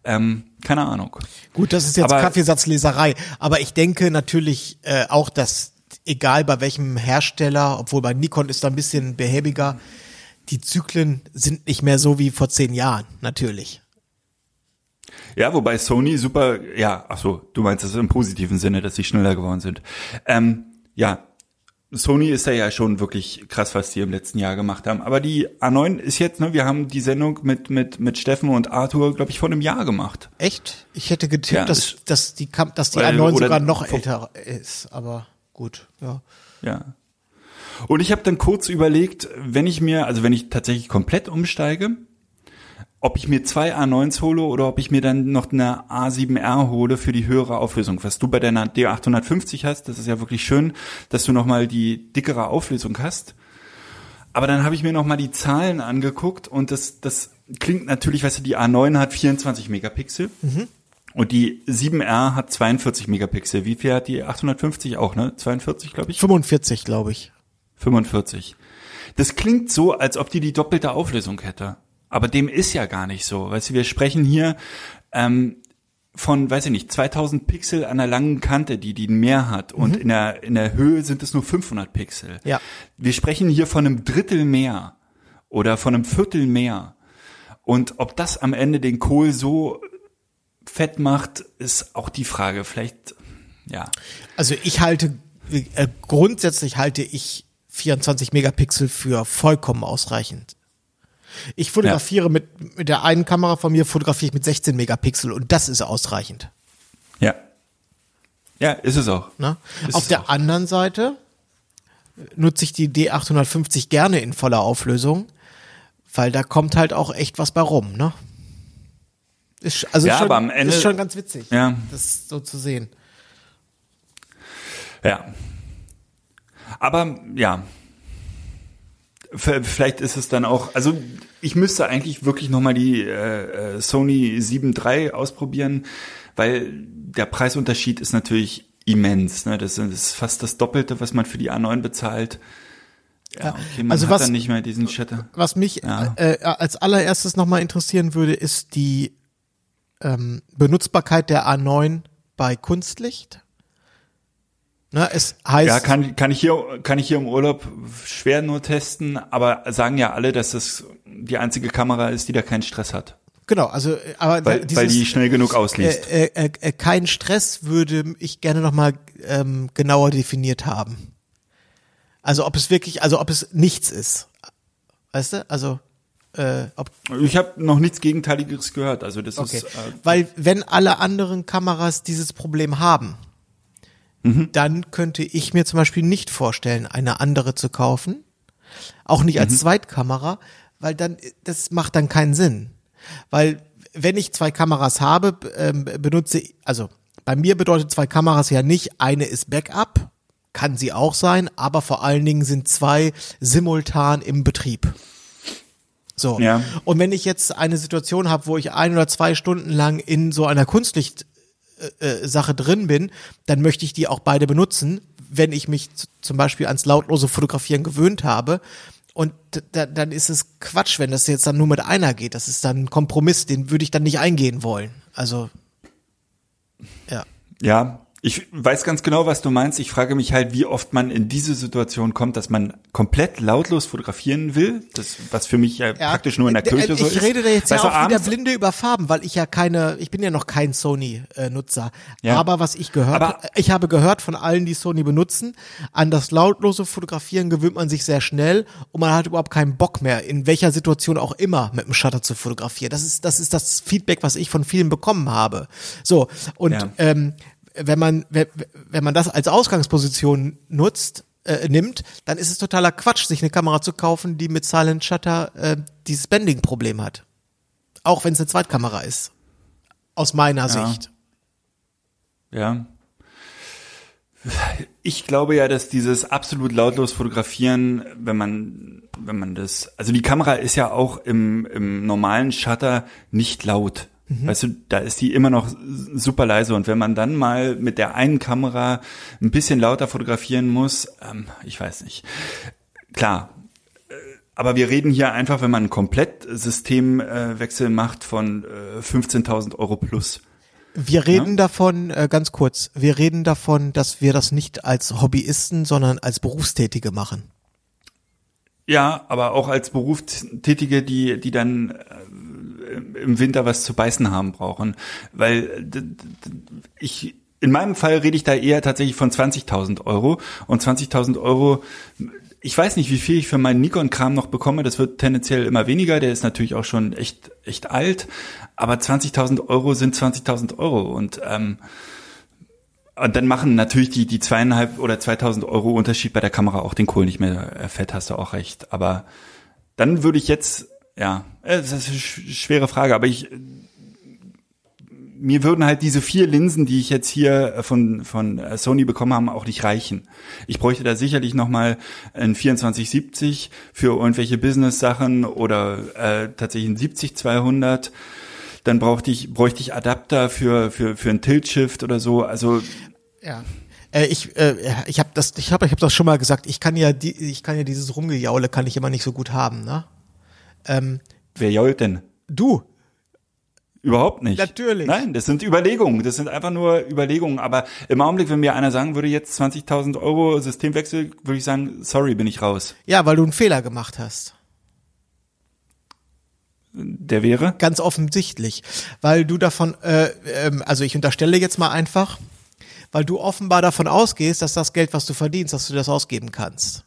Ähm, keine Ahnung. Gut, das ist jetzt Aber- Kaffeesatzleserei, aber ich denke natürlich äh, auch, dass egal bei welchem Hersteller, obwohl bei Nikon ist da ein bisschen behäbiger, die Zyklen sind nicht mehr so wie vor zehn Jahren, natürlich. Ja, wobei Sony super, ja, ach so, du meinst das im positiven Sinne, dass sie schneller geworden sind. Ähm, ja, Sony ist da ja schon wirklich krass, was die im letzten Jahr gemacht haben. Aber die A9 ist jetzt, ne, wir haben die Sendung mit, mit, mit Steffen und Arthur, glaube ich, vor einem Jahr gemacht. Echt? Ich hätte getippt, Ja, dass, das- dass die, dass die Weil- A9 oder- sogar noch älter ist, aber gut, ja. Ja. Und ich habe dann kurz überlegt, wenn ich mir, also wenn ich tatsächlich komplett umsteige, ob ich mir zwei A9s hole oder ob ich mir dann noch eine A7R hole für die höhere Auflösung. Was du bei deiner D850 hast, das ist ja wirklich schön, dass du nochmal die dickere Auflösung hast. Aber dann habe ich mir nochmal die Zahlen angeguckt und das, das klingt natürlich, weißt du, die A9 hat 24 Megapixel. Und die 7R hat 42 Megapixel. Wie viel hat die 850 auch, ne? 42, glaube ich? 45, glaube ich. 45. Das klingt so, als ob die die doppelte Auflösung hätte. Aber dem ist ja gar nicht so. Weißt du, wir sprechen hier, ähm, von, weiß ich nicht, 2000 Pixel an der langen Kante, die die mehr hat und in der in der Höhe sind es nur 500 Pixel. Ja. Wir sprechen hier von einem Drittel mehr oder von einem Viertel mehr. Und ob das am Ende den Kohl so fett macht, ist auch die Frage. Vielleicht, ja. Also ich halte, äh, grundsätzlich halte ich 24 Megapixel für vollkommen ausreichend. Ich fotografiere mit, mit der einen Kamera von mir, fotografiere ich mit 16 Megapixel und das ist ausreichend. Ja. Ja, ist es auch. Ne? Ist Auf es der auch. anderen Seite nutze ich die D850 gerne in voller Auflösung, weil da kommt halt auch echt was bei rum, ne? Ist, also Ja, ist schon, aber am Ende- ist schon ganz witzig, Ja. das so zu sehen. Ja. Aber ja. Vielleicht ist es dann auch, also ich müsste eigentlich wirklich nochmal die äh, äh, Sony 7 III ausprobieren, weil der Preisunterschied ist natürlich immens. Ne? Das ist fast das Doppelte, was man für die A9 bezahlt. Ja, okay, man also hat was- dann nicht mehr diesen Shutter. Was mich Ja. äh, als allererstes nochmal interessieren würde, ist die ähm, Benutzbarkeit der A9 bei Kunstlicht. Ne, es heißt, Ja, kann, kann ich hier, kann ich hier im Urlaub schwer nur testen, aber sagen ja alle, dass das die einzige Kamera ist, die da keinen Stress hat. genau, also äh, aber Weil, dieses, weil die schnell genug ausliest. äh, äh, äh, kein Stress würde ich gerne nochmal ähm, genauer definiert haben. Also ob es wirklich, also ob es nichts ist. Weißt du? Also äh, ob Ich habe noch nichts Gegenteiliges gehört. Also das Okay. ist äh, Weil wenn alle anderen Kameras dieses Problem haben, Mhm. dann könnte ich mir zum Beispiel nicht vorstellen, eine andere zu kaufen. Auch nicht Mhm. als Zweitkamera, weil dann, das macht dann keinen Sinn. Weil wenn ich zwei Kameras habe, ähm, benutze, also bei mir bedeutet zwei Kameras ja nicht, eine ist Backup, kann sie auch sein, aber vor allen Dingen sind zwei simultan im Betrieb. So. Ja. Und wenn ich jetzt eine Situation habe, wo ich ein oder zwei Stunden lang in so einer Kunstlicht äh, Sache drin bin, dann möchte ich die auch beide benutzen, wenn ich mich zum Beispiel ans lautlose Fotografieren gewöhnt habe. Und da, dann ist es Quatsch, wenn das jetzt dann nur mit einer geht. Das ist dann ein Kompromiss, den würde ich dann nicht eingehen wollen. Also, ja. ja. Ich weiß ganz genau, was du meinst. Ich frage mich halt, wie oft man in diese Situation kommt, dass man komplett lautlos fotografieren will. Das, was für mich ja, praktisch nur in der Äh, Kirche äh, so ich ist. rede da jetzt Weißt ja auch wieder blinde über Farben, weil ich ja keine, ich bin ja noch kein Sony-Nutzer. Ja. Aber was ich gehört, Aber- ich habe gehört von allen, die Sony benutzen, an das lautlose Fotografieren gewöhnt man sich sehr schnell und man hat überhaupt keinen Bock mehr, in welcher Situation auch immer mit dem Shutter zu fotografieren. Das ist, das ist das Feedback, was ich von vielen bekommen habe. So. Und, Ja. ähm, wenn man, wenn, wenn man das als Ausgangsposition nutzt, äh, nimmt, dann ist es totaler Quatsch, sich eine Kamera zu kaufen, die mit Silent Shutter äh, dieses Bending-Problem hat. Auch wenn es eine Zweitkamera ist. Aus meiner Ja. Sicht. Ja. Ich glaube ja, dass dieses absolut lautlos fotografieren, wenn man, wenn man das, also die Kamera ist ja auch im, im normalen Shutter nicht laut. Weißt du, da ist die immer noch super leise und wenn man dann mal mit der einen Kamera ein bisschen lauter fotografieren muss, ähm, ich weiß nicht. Klar, äh, aber wir reden hier einfach, wenn man einen Komplettsystemwechsel macht von äh, 15.000 Euro plus. Wir reden davon, äh, ganz kurz, wir reden davon, dass wir das nicht als Hobbyisten, sondern als Berufstätige machen. Ja, aber auch als Berufstätige, die, die dann äh, im Winter was zu beißen haben brauchen. Weil ich, in meinem Fall rede ich da eher tatsächlich von 20.000 Euro. Und 20.000 Euro, ich weiß nicht, wie viel ich für meinen Nikon-Kram noch bekomme. Das wird tendenziell immer weniger. Der ist natürlich auch schon echt, echt alt. Aber 20.000 Euro sind 20.000 Euro. Und, ähm, und dann machen natürlich die, die zweieinhalb oder 2000 Euro Unterschied bei der Kamera auch den Kohl nicht mehr äh, fett, hast du auch recht. Aber dann würde ich jetzt, ja, äh, das ist eine sch- schwere Frage, aber ich, mir würden halt diese vier Linsen, die ich jetzt hier äh, von, von äh, Sony bekommen habe, auch nicht reichen. Ich bräuchte da sicherlich nochmal ein 2470 für irgendwelche Business-Sachen oder äh, tatsächlich ein 70-200. Dann brauchte ich, bräuchte ich Adapter für, für, für ein Tilt-Shift oder so. Also, Ja. Ich äh, ich habe das ich habe ich habe das schon mal gesagt, ich kann ja die ich kann ja dieses Rumgejaule kann ich immer nicht so gut haben, ne? Ähm, wer jault denn? du Überhaupt nicht. Natürlich. Nein, das sind Überlegungen. Das sind einfach nur Überlegungen. Aber im Augenblick, wenn mir einer sagen würde, jetzt 20.000 Euro Systemwechsel, würde ich sagen, sorry, bin ich raus. Ja, weil du einen Fehler gemacht hast. Der wäre? Ganz offensichtlich. Weil du davon, äh, ähm, also ich unterstelle jetzt mal einfach, weil du offenbar davon ausgehst, dass das Geld, was du verdienst, dass du das ausgeben kannst.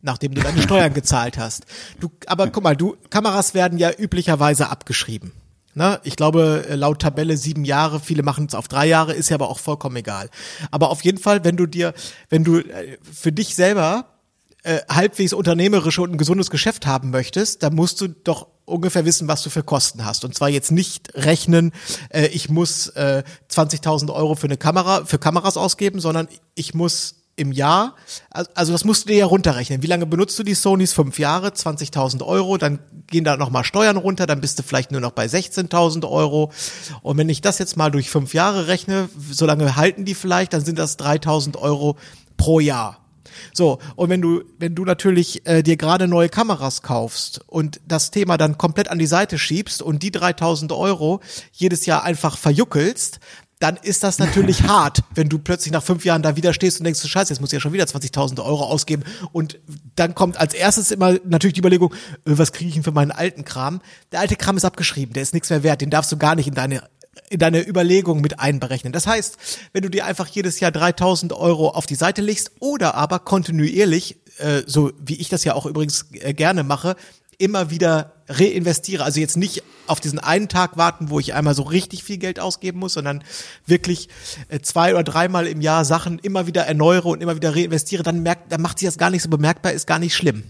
Nachdem du deine Steuern gezahlt hast. Du, aber guck mal, du, Kameras werden ja üblicherweise abgeschrieben. Ne? Ich glaube, äh, laut Tabelle sieben Jahre, viele machen es auf drei Jahre, ist ja aber auch vollkommen egal. Aber auf jeden Fall, wenn du dir, wenn du äh, für dich selber äh, halbwegs unternehmerisch und ein gesundes Geschäft haben möchtest, dann musst du doch ungefähr wissen, was du für Kosten hast. Und zwar jetzt nicht rechnen, äh, ich muss äh, 20.000 Euro für eine Kamera, für Kameras ausgeben, sondern ich muss im Jahr, also das musst du dir ja runterrechnen. Wie lange benutzt du die Sonys? Fünf Jahre, 20.000 Euro, dann gehen da nochmal Steuern runter, dann bist du vielleicht nur noch bei 16.000 Euro. Und wenn ich das jetzt mal durch fünf Jahre rechne, so lange halten die vielleicht, dann sind das 3.000 Euro pro Jahr. So, und wenn du, wenn du natürlich äh, dir gerade neue Kameras kaufst und das Thema dann komplett an die Seite schiebst und die 3000 Euro jedes Jahr einfach verjuckelst, dann ist das natürlich hart, wenn du plötzlich nach fünf Jahren da wieder stehst und denkst, scheiße, jetzt muss ich ja schon wieder 20.000 Euro ausgeben. Und dann kommt als erstes immer natürlich die Überlegung, äh, was kriege ich denn für meinen alten Kram? Der alte Kram ist abgeschrieben, der ist nichts mehr wert, den darfst du gar nicht in deine in deine Überlegung mit einberechnen. Das heißt, wenn du dir einfach jedes Jahr 3000 Euro auf die Seite legst oder aber kontinuierlich, äh, so wie ich das ja auch übrigens äh, gerne mache, immer wieder reinvestiere. Also jetzt nicht auf diesen einen Tag warten, wo ich einmal so richtig viel Geld ausgeben muss, sondern wirklich äh, zwei oder dreimal im Jahr Sachen immer wieder erneuere und immer wieder reinvestiere, dann merkt, dann macht sich das gar nicht so bemerkbar, ist gar nicht schlimm.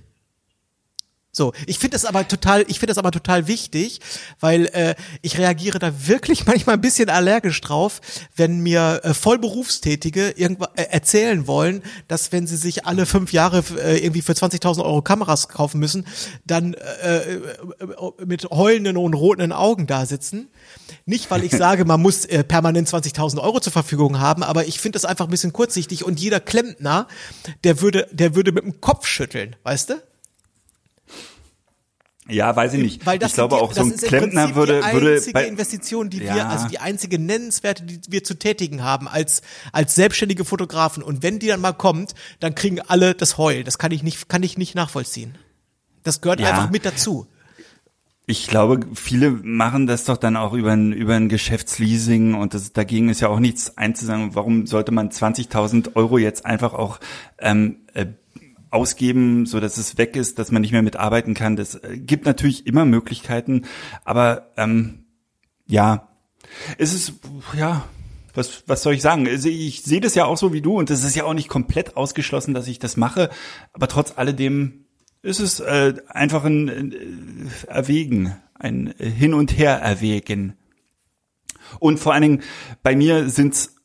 So, ich finde das aber total, ich finde das aber total wichtig, weil äh, ich reagiere da wirklich manchmal ein bisschen allergisch drauf, wenn mir äh, Vollberufstätige irgendwas äh, erzählen wollen, dass wenn sie sich alle fünf Jahre äh, irgendwie für 20.000 Euro Kameras kaufen müssen, dann äh, äh, mit heulenden und roten Augen da sitzen. Nicht, weil ich sage, man muss äh, permanent 20.000 Euro zur Verfügung haben, aber ich finde das einfach ein bisschen kurzsichtig und jeder Klempner, der würde, der würde mit dem Kopf schütteln, weißt du? Ja, weiß ich nicht. Weil das ich glaube die, auch so ein das ist im Klempner würde die würde einzige bei, Investition, die Ja. wir, also die einzige nennenswerte, die wir zu tätigen haben als als selbstständige Fotografen. Und wenn die dann mal kommt, dann kriegen alle das Heul. Das kann ich nicht, kann ich nicht nachvollziehen. Das gehört Ja. einfach mit dazu. Ich glaube, viele machen das doch dann auch über ein, über ein Geschäftsleasing und das, dagegen ist ja auch nichts einzusagen. Warum sollte man 20.000 Euro jetzt einfach auch ähm, äh, ausgeben, so dass es weg ist, dass man nicht mehr mitarbeiten kann? Das äh, gibt natürlich immer Möglichkeiten, aber ähm, ja, es ist ja. Was, was soll ich sagen? Also ich sehe das ja auch so wie du und es ist ja auch nicht komplett ausgeschlossen, dass ich das mache, aber trotz alledem ist es äh, einfach ein äh, Erwägen, ein Hin und Her erwägen. Und vor allen Dingen, bei mir sind's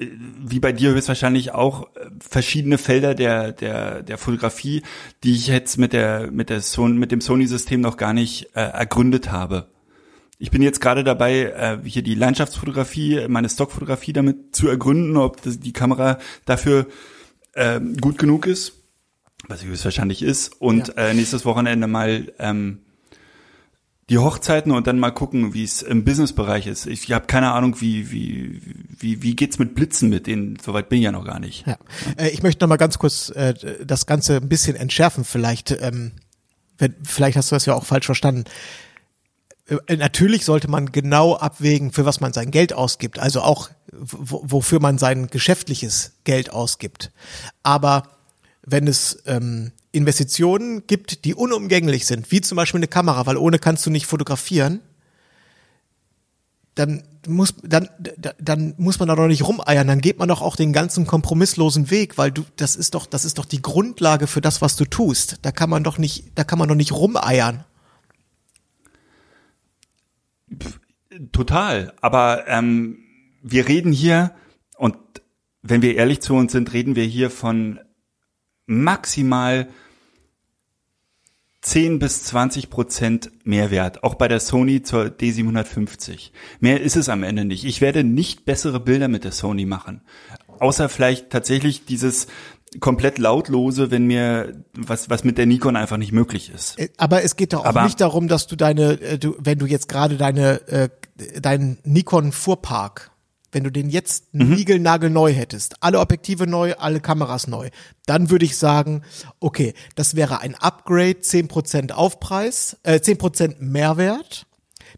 wie bei dir höchstwahrscheinlich auch äh, verschiedene Felder der der der Fotografie, die ich jetzt mit der mit der Sony, mit dem Sony System noch gar nicht äh, ergründet habe. Ich bin jetzt gerade dabei, äh, hier die Landschaftsfotografie, meine Stockfotografie damit zu ergründen, ob das, die Kamera dafür äh, gut genug ist was sie höchstwahrscheinlich ist, und Ja. äh, nächstes Wochenende mal ähm, die Hochzeiten und dann mal gucken, wie es im Businessbereich ist. Ich habe keine Ahnung, wie wie wie wie geht's mit Blitzen mit denen. Soweit bin ich ja noch gar nicht. Ja. Äh, ich möchte noch mal ganz kurz äh, das Ganze ein bisschen entschärfen. Vielleicht, ähm, wenn, vielleicht hast du das ja auch falsch verstanden. Äh, Natürlich sollte man genau abwägen, für was man sein Geld ausgibt, also auch wo- wofür man sein geschäftliches Geld ausgibt. Aber wenn es ähm, Investitionen gibt, die unumgänglich sind, wie zum Beispiel eine Kamera, weil ohne kannst du nicht fotografieren, dann muss dann da- dann muss man da doch nicht rumeiern, dann geht man doch auch den ganzen kompromisslosen Weg, weil du das ist doch das ist doch die Grundlage für das, was du tust. Da kann man doch nicht da kann man doch nicht rumeiern. Total. Aber ähm, wir reden hier und wenn wir ehrlich zu uns sind, reden wir hier von maximal 10 bis 20 Prozent Mehrwert, auch bei der Sony zur D750. Mehr ist es am Ende nicht. Ich werde nicht bessere Bilder mit der Sony machen. Außer vielleicht tatsächlich dieses komplett lautlose, wenn mir was, was mit der Nikon einfach nicht möglich ist. Äh, Aber es geht doch auch Aber- nicht darum, dass du deine, äh, du, wenn du jetzt gerade deine, äh, dein Nikon Fuhrpark, wenn du den jetzt Mhm. niegelnagelneu hättest, alle Objektive neu, alle Kameras neu, dann würde ich sagen, okay, das wäre ein Upgrade, 10% Aufpreis, äh, 10% Mehrwert.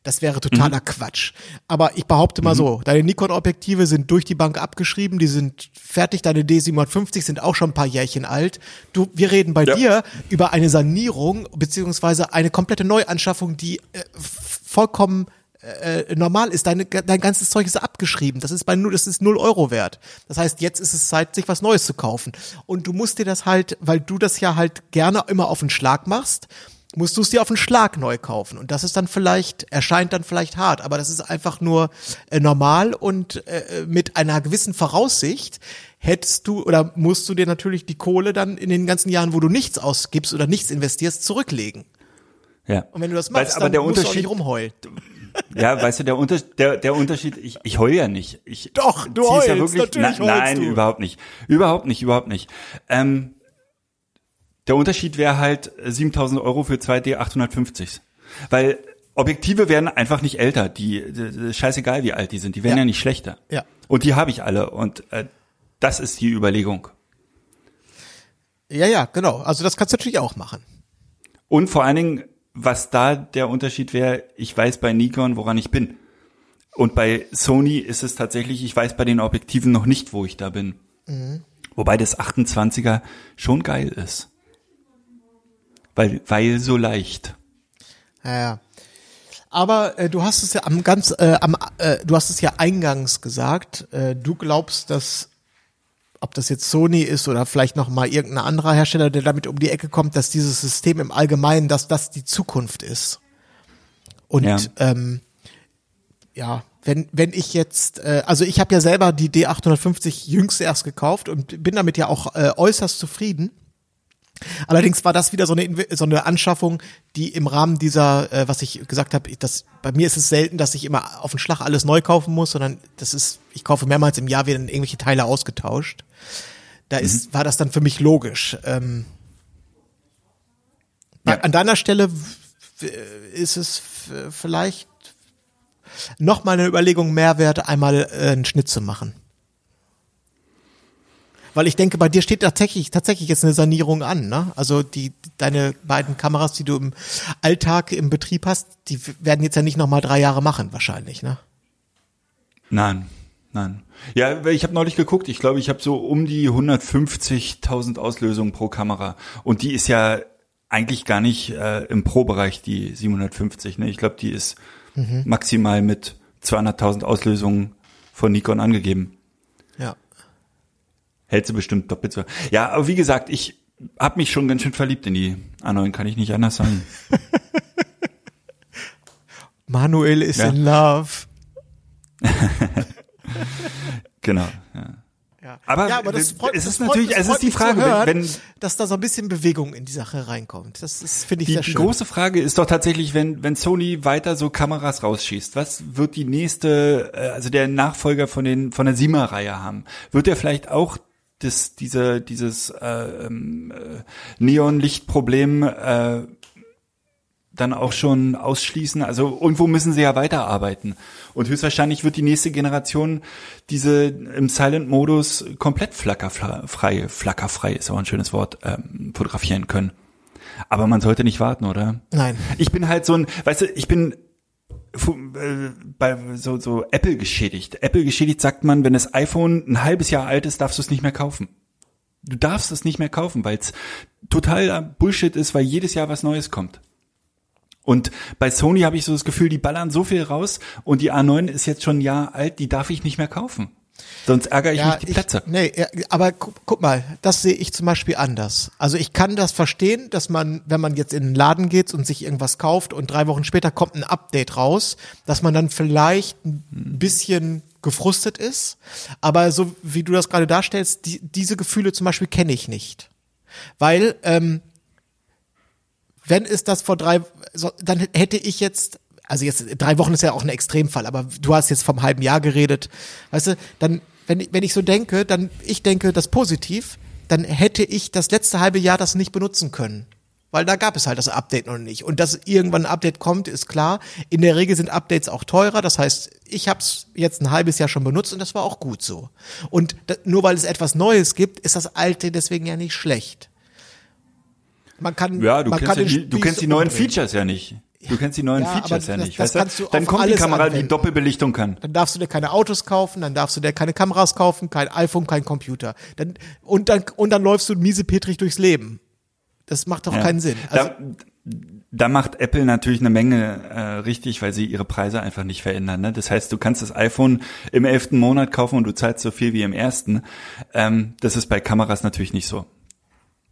Das wäre totaler Mhm. Quatsch. Aber ich behaupte mal so, deine Nikon-Objektive sind durch die Bank abgeschrieben, die sind fertig, deine D750 sind auch schon ein paar Jährchen alt. Du, wir reden bei Ja. dir über eine Sanierung beziehungsweise eine komplette Neuanschaffung, die äh, vollkommen äh, normal ist. Deine, dein ganzes Zeug ist abgeschrieben. Das ist bei null, das ist null Euro wert. Das heißt, jetzt ist es Zeit, sich was Neues zu kaufen. Und du musst dir das halt, weil du das ja halt gerne immer auf den Schlag machst, musst du es dir auf den Schlag neu kaufen. Und das ist dann vielleicht, erscheint dann vielleicht hart, aber das ist einfach nur äh, normal und äh, mit einer gewissen Voraussicht hättest du oder musst du dir natürlich die Kohle dann in den ganzen Jahren, wo du nichts ausgibst oder nichts investierst, zurücklegen. Ja. Und wenn du das machst, aber dann der musst du auch Unterschied, nicht rumheulen. Ja, weißt du, der, Unter der, der Unterschied, ich, ich heul ja nicht. Ich Doch, du zieh's ja heulst, wirklich, natürlich na, heulst Nein, du. überhaupt nicht. Überhaupt nicht, überhaupt nicht. Ähm, der Unterschied wäre halt 7000 Euro für zwei D850. Weil Objektive werden einfach nicht älter. Die, die scheißegal, wie alt die sind. Die werden Ja. ja, nicht schlechter. Ja. Und die habe ich alle. Und äh, das ist die Überlegung. Ja, ja, genau. Also das kannst du natürlich auch machen. Und vor allen Dingen, was da der Unterschied wäre, ich weiß bei Nikon, woran ich bin. Und bei Sony ist es tatsächlich, ich weiß bei den Objektiven noch nicht, wo ich da bin. Wobei das 28er schon geil ist. Weil, weil so leicht. Ja, ja. Aber äh, du hast es ja am ganz, äh, am, äh, du hast es ja eingangs gesagt. Äh, du glaubst, dass ob das jetzt Sony ist oder vielleicht noch mal irgendein anderer Hersteller, der damit um die Ecke kommt, dass dieses System im Allgemeinen, dass das die Zukunft ist. Und Ja. ähm, ja, wenn wenn ich jetzt, äh, also ich habe ja selber die D850 jüngst erst gekauft und bin damit ja auch äh, äußerst zufrieden. Allerdings war das wieder so eine, so eine Anschaffung, die im Rahmen dieser, äh, was ich gesagt habe, das, bei mir ist es selten, dass ich immer auf den Schlag alles neu kaufen muss, sondern das ist, ich kaufe mehrmals im Jahr werden irgendwelche Teile ausgetauscht. Da ist, war das dann für mich logisch. Ähm, Ja. An deiner Stelle ist es vielleicht noch mal eine Überlegung mehr wert, einmal äh, einen Schnitt zu machen. Weil ich denke, bei dir steht tatsächlich, tatsächlich jetzt eine Sanierung an, ne? Also die, deine beiden Kameras, die du im Alltag im Betrieb hast, die werden jetzt ja nicht noch mal drei Jahre machen, wahrscheinlich, ne? Nein, nein. Ja, ich habe neulich geguckt, ich glaube, ich habe so um die 150.000 Auslösungen pro Kamera. Und die ist ja eigentlich gar nicht äh, im Pro-Bereich, die 750. Ne? Ich glaube, die ist maximal mit 200.000 Auslösungen von Nikon angegeben. Hält sie bestimmt doppelt so. Ja, aber wie gesagt, ich habe mich schon ganz schön verliebt in die A9, kann ich nicht anders sagen. Manuel is Ja. in love. Genau. Ja. Ja. Aber ja, aber das es freut, ist das natürlich- freut, das es ist die Frage, hören, wenn- dass da so ein bisschen Bewegung in die Sache reinkommt. Das ist, finde ich, Die, sehr die schön. große Frage ist doch tatsächlich, wenn, wenn Sony weiter so Kameras rausschießt, was wird die nächste, äh, also der Nachfolger von den von der Sima-Reihe haben? Wird er vielleicht auch das, diese, dieses äh, ähm, äh, Neonlichtproblem äh, dann auch schon ausschließen? Also irgendwo müssen sie ja weiterarbeiten. Und höchstwahrscheinlich wird die nächste Generation diese im Silent-Modus komplett flackerfrei, flackerfrei ist auch ein schönes Wort, ähm, fotografieren können. Aber man sollte nicht warten, oder? Nein. Ich bin halt so ein, weißt du, ich bin bei so, so Apple geschädigt. Apple geschädigt sagt man, wenn das iPhone ein halbes Jahr alt ist, darfst du es nicht mehr kaufen. Du darfst es nicht mehr kaufen, weil es total Bullshit ist, weil jedes Jahr was Neues kommt. Und bei Sony habe ich so das Gefühl, die ballern so viel raus und die A9 ist jetzt schon ein Jahr alt, die darf ich nicht mehr kaufen. Sonst ärgere ich mich die Plätze. nee, ja, aber guck, guck mal, das sehe ich zum Beispiel anders. Also ich kann das verstehen, dass man, wenn man jetzt in den Laden geht und sich irgendwas kauft und drei Wochen später kommt ein Update raus, dass man dann vielleicht ein bisschen gefrustet ist. Aber so wie du das gerade darstellst, die, diese Gefühle zum Beispiel kenne ich nicht. Weil, ähm, wenn es das vor drei, so, dann hätte ich jetzt, also jetzt drei Wochen ist ja auch ein Extremfall, aber du hast jetzt vom halben Jahr geredet, weißt du, dann, wenn ich, wenn ich so denke, dann, ich denke das positiv, dann hätte ich das letzte halbe Jahr das nicht benutzen können. weil da gab es halt das Update noch nicht. Und dass irgendwann ein Update kommt, ist klar. In der Regel sind Updates auch teurer. Das heißt, ich habe es jetzt ein halbes Jahr schon benutzt und das war auch gut so. Und nur weil es etwas Neues gibt, ist das alte deswegen ja nicht schlecht. Man kann, Ja, du man kennst, kann ja die, du kennst die neuen. Features ja nicht. Du kennst die neuen Ja, Features ja das- nicht. das weißt du? Dann kommt die Kamera, die anwenden. Doppelbelichtung kann. Dann darfst du dir keine Autos kaufen, dann darfst du dir keine Kameras kaufen, kein iPhone, kein Computer. Dann, und, dann, und dann läufst du miesepetrig durchs Leben. Das macht doch Ja. keinen Sinn. Also, da, da macht Apple natürlich eine Menge äh, richtig, weil sie ihre Preise einfach nicht verändern. Ne? Das heißt, du kannst das iPhone im elften Monat kaufen und du zahlst so viel wie im ersten. Ähm, das ist bei Kameras natürlich nicht so.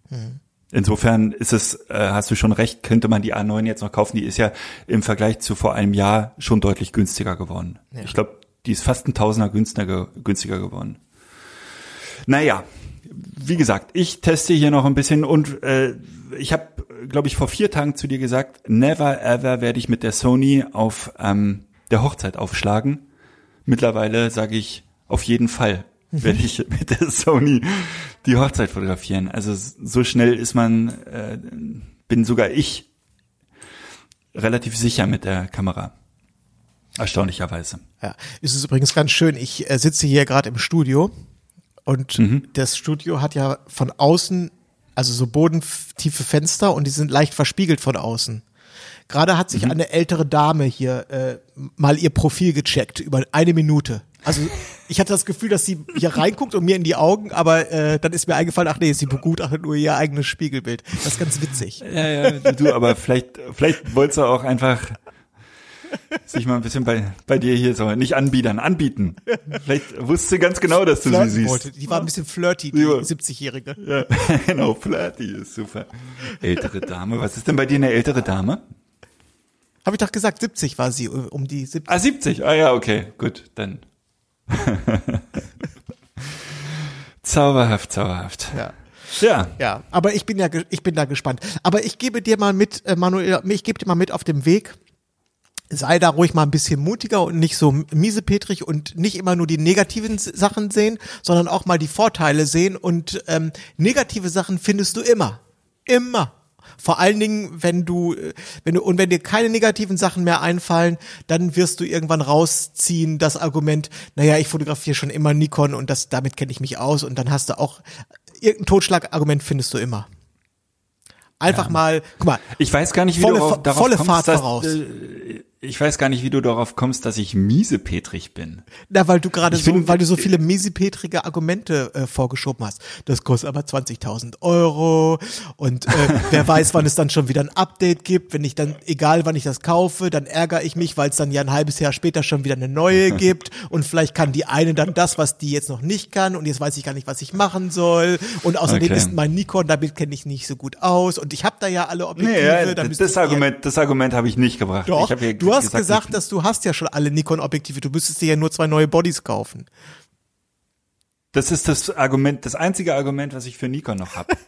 Hm. Insofern ist es, äh, hast du schon recht, könnte man die A9 jetzt noch kaufen. Die ist ja im Vergleich zu vor einem Jahr schon deutlich günstiger geworden. Ich glaube, die ist fast ein Tausender günstiger, günstiger geworden. Naja, wie gesagt, ich teste hier noch ein bisschen und äh, ich habe, glaube ich, vor vier Tagen zu dir gesagt, never ever werde ich mit der Sony auf ähm, der Hochzeit aufschlagen. Mittlerweile sage ich auf jeden Fall werde ich mit der Sony die Hochzeit fotografieren. Also so schnell ist man, äh, bin sogar ich relativ sicher mit der Kamera. Erstaunlicherweise. ja. Es ist übrigens ganz schön. Ich äh, sitze hier gerade im Studio und Mhm. das Studio hat ja von außen, also so bodentiefe Fenster und die sind leicht verspiegelt von außen. Gerade hat Mhm. sich eine ältere Dame hier äh, mal ihr Profil gecheckt über eine Minute. Also ich hatte das Gefühl, dass sie hier reinguckt und mir in die Augen, aber äh, dann ist mir eingefallen, ach nee, sie begutachtet nur ihr eigenes Spiegelbild. Das ist ganz witzig. Ja, ja, du, aber vielleicht, vielleicht wolltest du auch einfach sich mal ein bisschen bei, bei dir hier so, nicht anbiedern, anbieten. Vielleicht wusste sie ganz genau, dass du sie Flirten siehst. wollte. Die war ein bisschen flirty, die Ja. 70-Jährige. Ja, genau, flirty ist super. Ältere Dame, was ist denn bei dir eine ältere Dame? Habe ich doch gesagt, 70 war sie, um die 70. Ah, 70, ah ja, okay, gut, dann. zauberhaft, zauberhaft. Ja. Ja, Ja, aber ich bin ja, ich bin da gespannt. Aber ich gebe dir mal mit, äh, Manuel, ich gebe dir mal mit auf dem Weg. Sei da ruhig mal ein bisschen mutiger und nicht so miesepetrig und nicht immer nur die negativen Sachen sehen, sondern auch mal die Vorteile sehen. Und ähm, negative Sachen findest du immer. Immer. Vor allen Dingen, wenn du, äh, wenn du, und wenn dir keine negativen Sachen mehr einfallen, dann wirst du irgendwann rausziehen, das Argument, naja, ich fotografiere schon immer Nikon und das, damit kenne ich mich aus und dann hast du auch, irgendein Totschlagargument findest du immer. Einfach mal, guck mal, ich weiß gar nicht, wie Volle du darauf volle kommst, Fahrt dass, voraus. äh, ich weiß gar nicht, wie du darauf kommst, dass ich miesepetrig bin. Na, weil du gerade so, bin- weil du so viele miesipetrige Argumente äh, vorgeschoben hast. Das kostet aber 20.000 Euro und äh, wer weiß, wann es dann schon wieder ein Update gibt. Wenn ich dann, egal wann ich das kaufe, dann ärgere ich mich, weil es dann ja ein halbes Jahr später schon wieder eine neue gibt und vielleicht kann die eine dann das, was die jetzt noch nicht kann und jetzt weiß ich gar nicht, was ich machen soll und außerdem Okay. ist mein Nikon, damit kenne ich nicht so gut aus und ich habe da ja alle Objektive. Nee, ja, das, Argument, das Argument habe ich nicht gebracht. Doch, ich hab ja du hast gesagt, ich- dass du hast ja schon alle Nikon-Objektive. Du müsstest dir ja nur zwei neue Bodies kaufen. das ist das Argument, das einzige Argument, was ich für Nikon noch habe.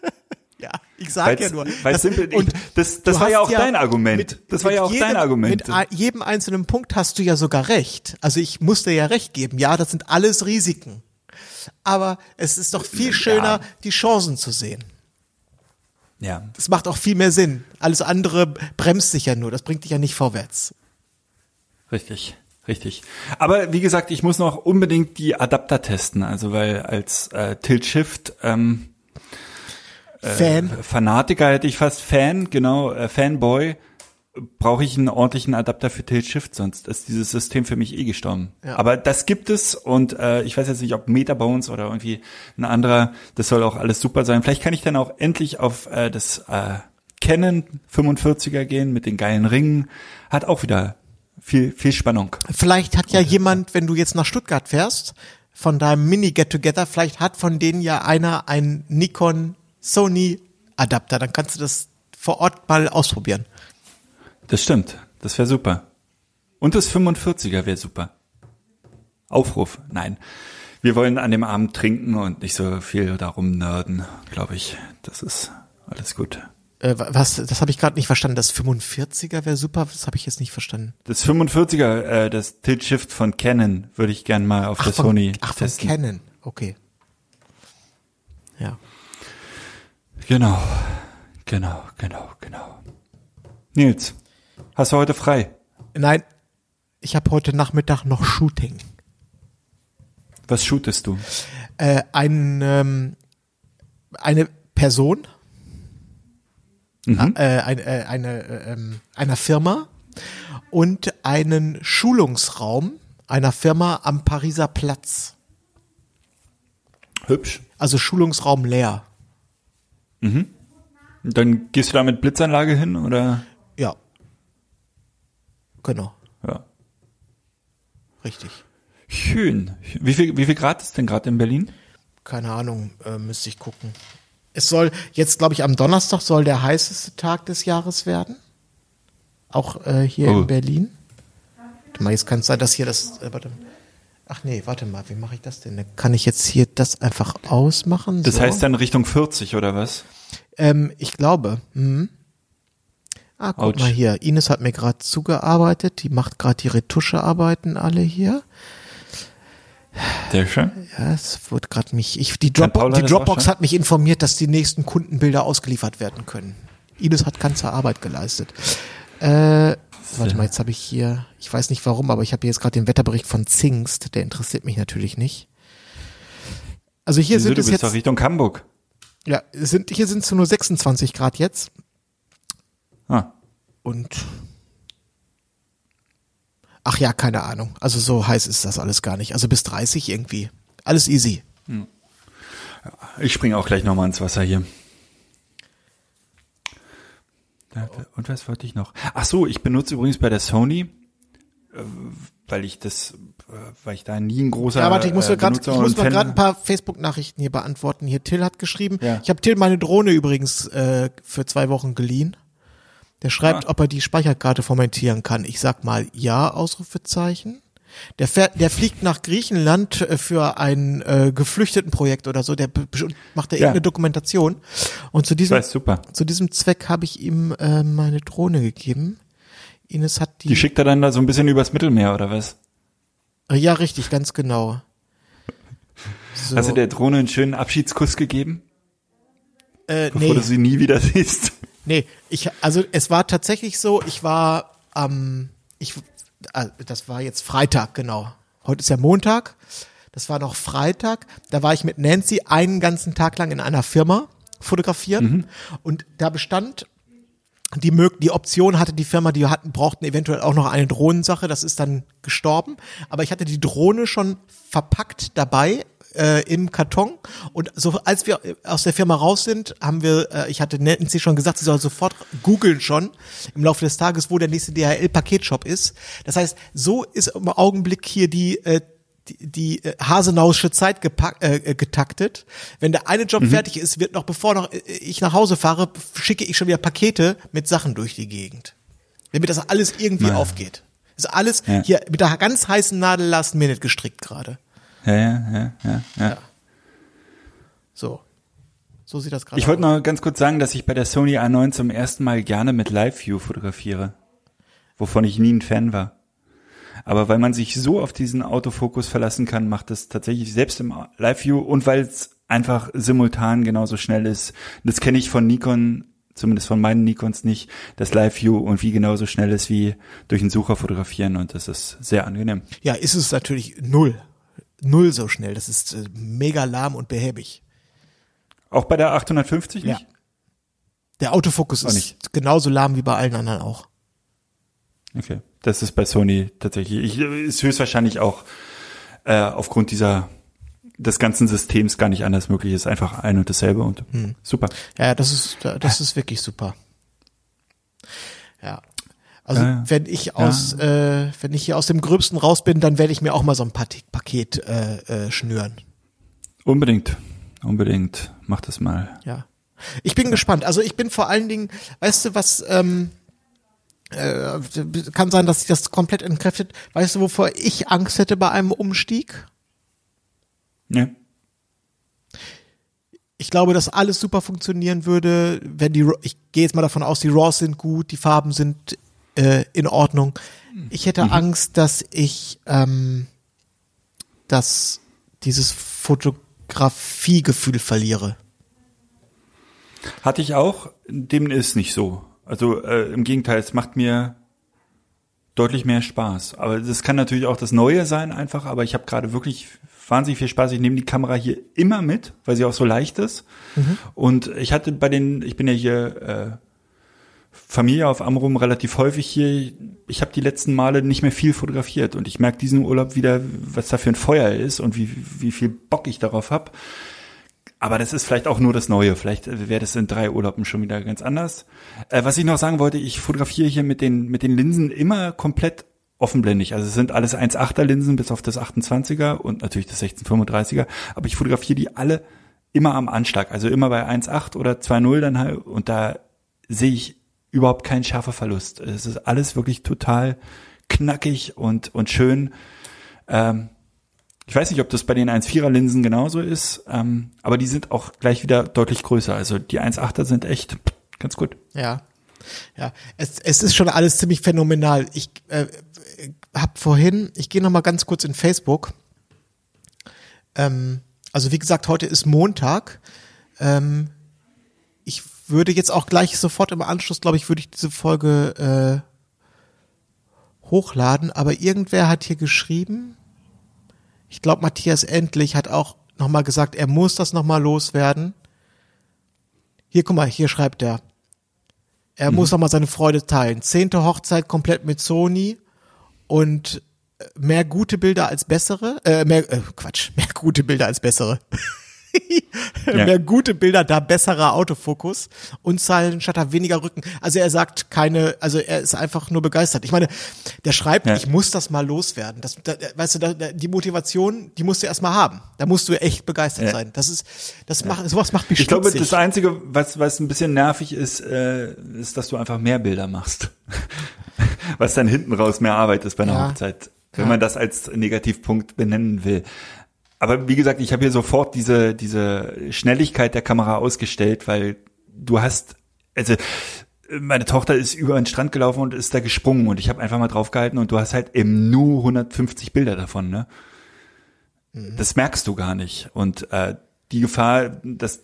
Ja, ich sag ja nur. Weil das- simpel, und ich, das, das war ja auch dein Argument. mit- das war ja auch jedem, dein Argument. Mit jedem einzelnen Punkt hast du ja sogar recht. Also ich muss dir ja recht geben. Ja, das sind alles Risiken. Aber es ist doch viel schöner, die Chancen zu sehen. ja. Das macht auch viel mehr Sinn. Alles andere bremst sich ja nur. Das bringt dich ja nicht vorwärts. Richtig, richtig. Aber wie gesagt, ich muss noch unbedingt die Adapter testen, also weil als äh, Tilt Shift ähm, Fan. Fanatiker hätte ich fast Fan, genau, äh, Fanboy, brauche ich einen ordentlichen Adapter für Tilt Shift, sonst ist dieses System für mich eh gestorben. Ja. Aber das gibt es und äh, ich weiß jetzt nicht, ob Metabones oder irgendwie ein anderer, das soll auch alles super sein. Vielleicht kann ich dann auch endlich auf äh, das äh, Canon 45er gehen mit den geilen Ringen. Hat auch wieder viel, viel Spannung. Vielleicht hat ja jemand, wenn du jetzt nach Stuttgart fährst, von deinem Mini-Get-Together, vielleicht hat von denen ja einer einen Nikon Sony Adapter. Dann kannst du das vor Ort mal ausprobieren. Das stimmt. Das wäre super. Und das 45er wäre super. Aufruf. Nein. Wir wollen an dem Abend trinken und nicht so viel darum nerden, glaube ich. Das ist alles gut. Äh, was, das habe ich gerade nicht verstanden. Das 45er wäre super. Das habe ich jetzt nicht verstanden. Das 45er, äh, das Tilt Shift von Canon, würde ich gern mal auf der von, Sony ach, von testen. Canon. Okay. Ja. Genau. Genau, genau, genau. Nils, hast du heute frei? Nein, ich habe heute Nachmittag noch Shooting. Was shootest du? Äh, ein, ähm, eine Person, Mhm. äh, ein, äh, eine, äh, ähm, einer Firma und einen Schulungsraum einer Firma am Pariser Platz. Hübsch. Also Schulungsraum leer. Dann gehst du da mit Blitzanlage hin oder? Ja. Genau, Ja. richtig. Schön. Wie viel, wie viel Grad ist denn gerade in Berlin? Keine Ahnung, äh, müsste ich gucken. Es soll jetzt, glaube ich, am Donnerstag soll der heißeste Tag des Jahres werden. Auch äh, hier Oh. in Berlin. Warte mal, jetzt kann es sein, dass hier das. Äh, warte. Ach nee, warte mal, wie mache ich das denn? Kann ich jetzt hier das einfach ausmachen? Das so? heißt dann Richtung 40 oder was? Ähm, ich glaube. Mhm. Ah, guck Autsch. mal hier. Ines hat mir gerade zugearbeitet. Die macht gerade die Retuschearbeiten alle hier. Sehr schön. Ja, es wurde gerade mich. Ich, die, Drop, die Dropbox hat mich informiert, dass die nächsten Kundenbilder ausgeliefert werden können. Ines hat ganze Arbeit geleistet. Äh, warte mal, jetzt habe ich hier, ich weiß nicht warum, aber ich habe hier jetzt gerade den Wetterbericht von Zingst, der interessiert mich natürlich nicht. Also hier Wieso, sind du es jetzt, Richtung Hamburg. ja, sind, hier sind es nur 26 Grad jetzt Ah. und ach ja, keine Ahnung. Also so heiß ist das alles gar nicht. Also bis 30 irgendwie. Alles easy. Ich springe auch gleich nochmal ins Wasser hier. Und was wollte ich noch? Ach so, ich benutze übrigens bei der Sony, äh, weil ich das, äh, weil ich da nie ein großer Ja, warte, ich muss äh, mir gerade ich muss mal Fan- gerade ein paar Facebook-Nachrichten hier beantworten. Hier Till hat geschrieben. Ja. Ich habe Till meine Drohne übrigens äh, für zwei Wochen geliehen. Der schreibt, Ah. ob er die Speicherkarte formatieren kann. Ich sag mal ja, Ausrufezeichen. Der, fährt, der fliegt nach Griechenland äh, für ein äh, Geflüchtetenprojekt oder so. Der macht da Ja. irgendeine Dokumentation. Und zu diesem, zu diesem Zweck habe ich ihm äh, meine Drohne gegeben. Ines hat die. Die schickt er dann da so ein bisschen übers Mittelmeer oder was? Äh, ja, richtig, ganz genau. So, Hast du der Drohne einen schönen Abschiedskuss gegeben, äh, bevor nee. du sie nie wieder siehst? Nee, ich, also es war tatsächlich so, ich war am, ich, äh, das war jetzt Freitag, genau. Heute ist ja Montag. Das war noch Freitag. Da war ich mit Nancy einen ganzen Tag lang in einer Firma fotografieren. Und da bestand die, mög die Option hatte die Firma, die hatten, brauchten eventuell auch noch eine Drohnensache. Das ist dann gestorben. Aber ich hatte die Drohne schon verpackt dabei äh, im Karton. Und so als wir aus der Firma raus sind, haben wir, äh, ich hatte Nancy schon gesagt, sie soll sofort googeln schon im Laufe des Tages, wo der nächste DHL-Paketshop ist. Das heißt, so ist im Augenblick hier die äh, die, die äh, Hasenausche Zeit gepack, äh, äh, getaktet. Wenn der eine Job fertig ist, wird noch bevor noch äh, ich nach Hause fahre, schicke ich schon wieder Pakete mit Sachen durch die Gegend. Damit das alles irgendwie Ja. aufgeht. Ist alles Ja. hier mit der ganz heißen Nadel Last Minute gestrickt gerade. Ja, ja, ja, ja, ja. So. So sieht das gerade Ich wollte noch ganz kurz sagen, dass ich bei der Sony A9 zum ersten Mal gerne mit Live View fotografiere, wovon ich nie ein Fan war. Aber weil man sich so auf diesen Autofokus verlassen kann, macht es tatsächlich selbst im Live View und weil es einfach simultan genauso schnell ist. Das kenne ich von Nikon, zumindest von meinen Nikons nicht, das Live View und wie genauso schnell ist wie durch den Sucher fotografieren und das ist sehr angenehm. Ja, ist es natürlich null. Null so schnell. Das ist äh, mega lahm und behäbig. Auch bei der 850 Ja. nicht? Der Autofokus ist nicht. genauso lahm wie bei allen anderen auch. Okay, das ist bei Sony tatsächlich. Ich, ist höchstwahrscheinlich auch äh, aufgrund dieser des ganzen Systems gar nicht anders möglich ist. Einfach ein und dasselbe und Hm. super. Ja, das ist, das ist wirklich super. Ja. Also Ja, ja. wenn ich aus, äh, wenn ich hier aus dem Gröbsten raus bin, dann werde ich mir auch mal so ein Paket, Paket äh, äh, schnüren. Unbedingt, unbedingt. Mach das mal. Ja. Ich bin gespannt. Also ich bin vor allen Dingen, weißt du, was ähm, äh, kann sein, dass sich das komplett entkräftet. Weißt du, wovor ich Angst hätte bei einem Umstieg? Ja. Ich glaube, dass alles super funktionieren würde, wenn die, ich gehe jetzt mal davon aus, die Raws sind gut, die Farben sind äh, in Ordnung. Ich hätte Angst, dass ich, ähm, dass dieses Fotografiegefühl verliere. Hatte ich auch, dem ist nicht so. Also äh, im Gegenteil, es macht mir deutlich mehr Spaß. Aber das kann natürlich auch das Neue sein einfach, aber ich habe gerade wirklich wahnsinnig viel Spaß. Ich nehme die Kamera hier immer mit, weil sie auch so leicht ist. Mhm. Und ich hatte bei den, ich bin ja hier äh, Familie auf Amrum relativ häufig hier. Ich habe die letzten Male nicht mehr viel fotografiert und ich merke diesen Urlaub wieder, was da für ein Feuer ist und wie, wie viel Bock ich darauf habe. Aber das ist vielleicht auch nur das Neue. Vielleicht wäre das in drei Urlauben schon wieder ganz anders. Äh, was ich noch sagen wollte, ich fotografiere hier mit den, mit den Linsen immer komplett offenblendig. Also es sind alles 1,8er Linsen bis auf das 28er und natürlich das 1635er. Aber ich fotografiere die alle immer am Anschlag. Also immer bei 1,8 oder 2,0 dann halt. Und da sehe ich überhaupt keinen scharfer Verlust. Es ist alles wirklich total knackig und, und schön. Ähm, ich weiß nicht, ob das bei den 1,4er Linsen genauso ist, ähm, aber die sind auch gleich wieder deutlich größer. Also die 1,8er sind echt ganz gut. Ja. Ja, es, es ist schon alles ziemlich phänomenal. Ich äh, habe vorhin, ich gehe noch mal ganz kurz in Facebook. Ähm, also wie gesagt, heute ist Montag. Ähm, würde jetzt auch gleich sofort im Anschluss, glaube ich, würde ich diese Folge äh, hochladen. Aber irgendwer hat hier geschrieben, ich glaube, Matthias Endlich hat auch nochmal gesagt, er muss das nochmal loswerden. Hier, guck mal, hier schreibt er. Er mhm. muss nochmal seine Freude teilen. Zehnte Hochzeit komplett mit Sony und mehr gute Bilder als bessere, äh, mehr, äh, Quatsch, mehr gute Bilder als bessere. ja. Mehr gute Bilder, da besserer Autofokus und Shutter weniger Rücken. Also er sagt keine, also er ist einfach nur begeistert. Ich meine, der schreibt, ja. ich muss das mal loswerden. Das, da, weißt du, da, die Motivation, die musst du erstmal haben. Da musst du echt begeistert ja. sein. Das ist, das macht, sowas macht mich Ich stutzig. glaube, das Einzige, was, was ein bisschen nervig ist, äh, ist, dass du einfach mehr Bilder machst. was dann hinten raus mehr Arbeit ist bei einer Hochzeit wenn man das als Negativpunkt benennen will. Aber wie gesagt, ich habe hier sofort diese, diese Schnelligkeit der Kamera ausgestellt, weil du hast, also meine Tochter ist über den Strand gelaufen und ist da gesprungen und ich habe einfach mal draufgehalten und du hast halt eben nur 150 Bilder davon, ne? Mhm. Das merkst du gar nicht. Und äh, die Gefahr, dass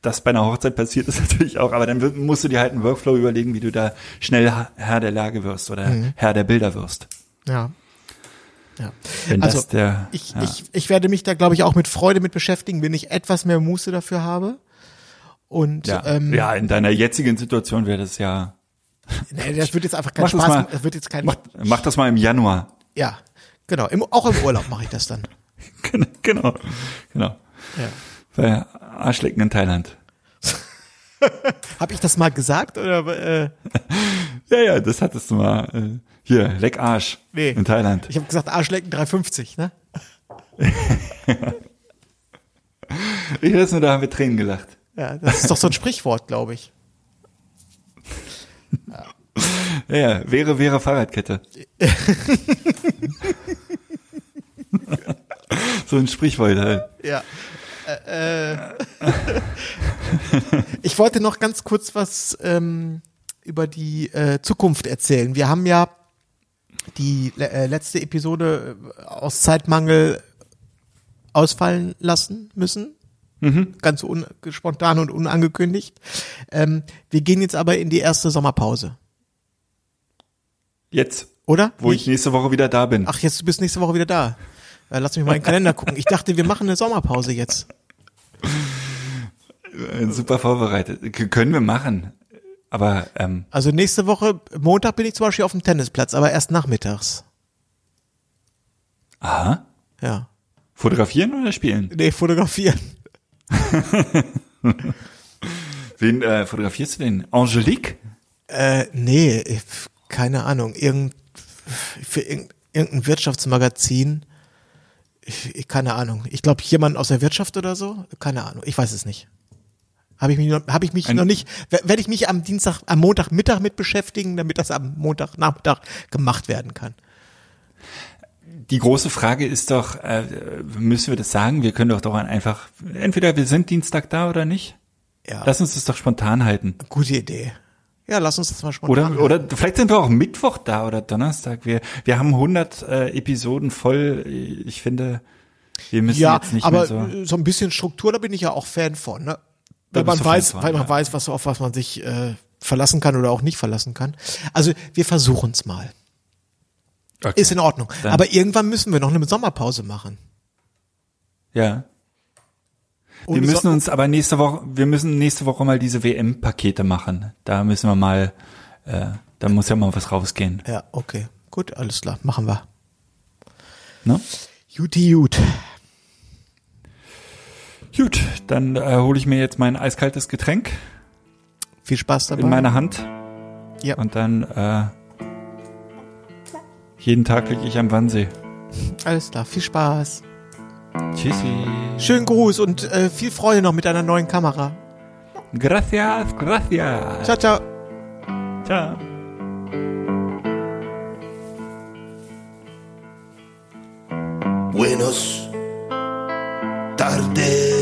das bei einer Hochzeit passiert, ist natürlich auch, aber dann musst du dir halt einen Workflow überlegen, wie du da schnell Herr der Lage wirst oder mhm. Herr der Bilder wirst. Ja. Ja. Wenn also der, ich, ja. ich, ich werde mich da, glaube ich, auch mit Freude mit beschäftigen, wenn ich etwas mehr Muße dafür habe. Und ja, ähm, ja in deiner jetzigen Situation wäre das ja. Nee, das wird jetzt einfach kein mach Spaß. Das, mal, das wird jetzt kein. Mach, mach das mal im Januar. Ja, genau. Im, auch im Urlaub mache ich das dann. genau, genau. genau. Ja. Bei Arschlecken in Thailand. Hab ich das mal gesagt oder? Äh? ja, ja, das hattest du mal. Äh, hier, leck Arsch. Nee. In Thailand. Ich habe gesagt, Arschlecken 350, ne? ich weiß nur, da haben wir Tränen gelacht. Ja, das ist doch so ein Sprichwort, glaube ich. Ja. ja, ja, wäre, wäre Fahrradkette. so ein Sprichwort halt. Ja. Äh, äh. ich wollte noch ganz kurz was ähm, über die äh, Zukunft erzählen. Wir haben ja die äh, letzte Episode äh, aus Zeitmangel ausfallen lassen müssen. Mhm. Ganz spontan und unangekündigt. Ähm, wir gehen jetzt aber in die erste Sommerpause. Jetzt. Oder? Wo ich, ich nächste Woche wieder da bin. Ach, jetzt du bist nächste Woche wieder da. Äh, lass mich mal in den Kalender gucken. Ich dachte, wir machen eine Sommerpause jetzt. Super vorbereitet. Können wir machen. Aber ähm, also nächste Woche Montag bin ich zum Beispiel auf dem Tennisplatz, aber erst nachmittags. Aha. Ja. Fotografieren oder spielen? Nee, fotografieren. Wen äh, fotografierst du denn? Angelique? Äh, nee, keine Ahnung. Irgend, für irgendein Wirtschaftsmagazin. Ich, keine Ahnung. Ich glaube, jemand aus der Wirtschaft oder so. Keine Ahnung. Ich weiß es nicht. Habe ich mich, noch, hab ich mich Ein noch nicht, werde ich mich am Dienstag, am Montagmittag mit beschäftigen, damit das am Montagnachmittag gemacht werden kann. Die große Frage ist doch, äh, müssen wir das sagen? Wir können doch doch einfach, entweder wir sind Dienstag da oder nicht. Ja. Lass uns das doch spontan halten. Gute Idee. Ja, lass uns das mal spontan Oder, halten. oder vielleicht sind wir auch Mittwoch da oder Donnerstag. Wir, wir haben 100 äh, Episoden voll. Ich finde, wir müssen ja, jetzt nicht aber mehr so. so ein bisschen Struktur, da bin ich ja auch Fan von. Ne? Weil man weiß, weil man ja. weiß, was auf was man sich äh, verlassen kann oder auch nicht verlassen kann. Also wir versuchen es mal. Okay. Ist in Ordnung. Dann- Aber irgendwann müssen wir noch eine Sommerpause machen. Ja. Wir Ohne müssen So- uns aber nächste Woche, wir müssen nächste Woche mal diese WM-Pakete machen. Da müssen wir mal, äh, da muss ja mal was rausgehen. Ja, okay. Gut, alles klar. Machen wir. Ne? Juti, gut. Gut, dann äh, hole ich mir jetzt mein eiskaltes Getränk Viel Spaß dabei. in meiner Hand ja. und dann äh, jeden Tag liege ich am Wannsee. Alles klar. Viel Spaß. Tschüssi. Schönen Gruß und äh, viel Freude noch mit deiner neuen Kamera. Gracias, gracias. Ciao, ciao. Ciao. Buenos tardes,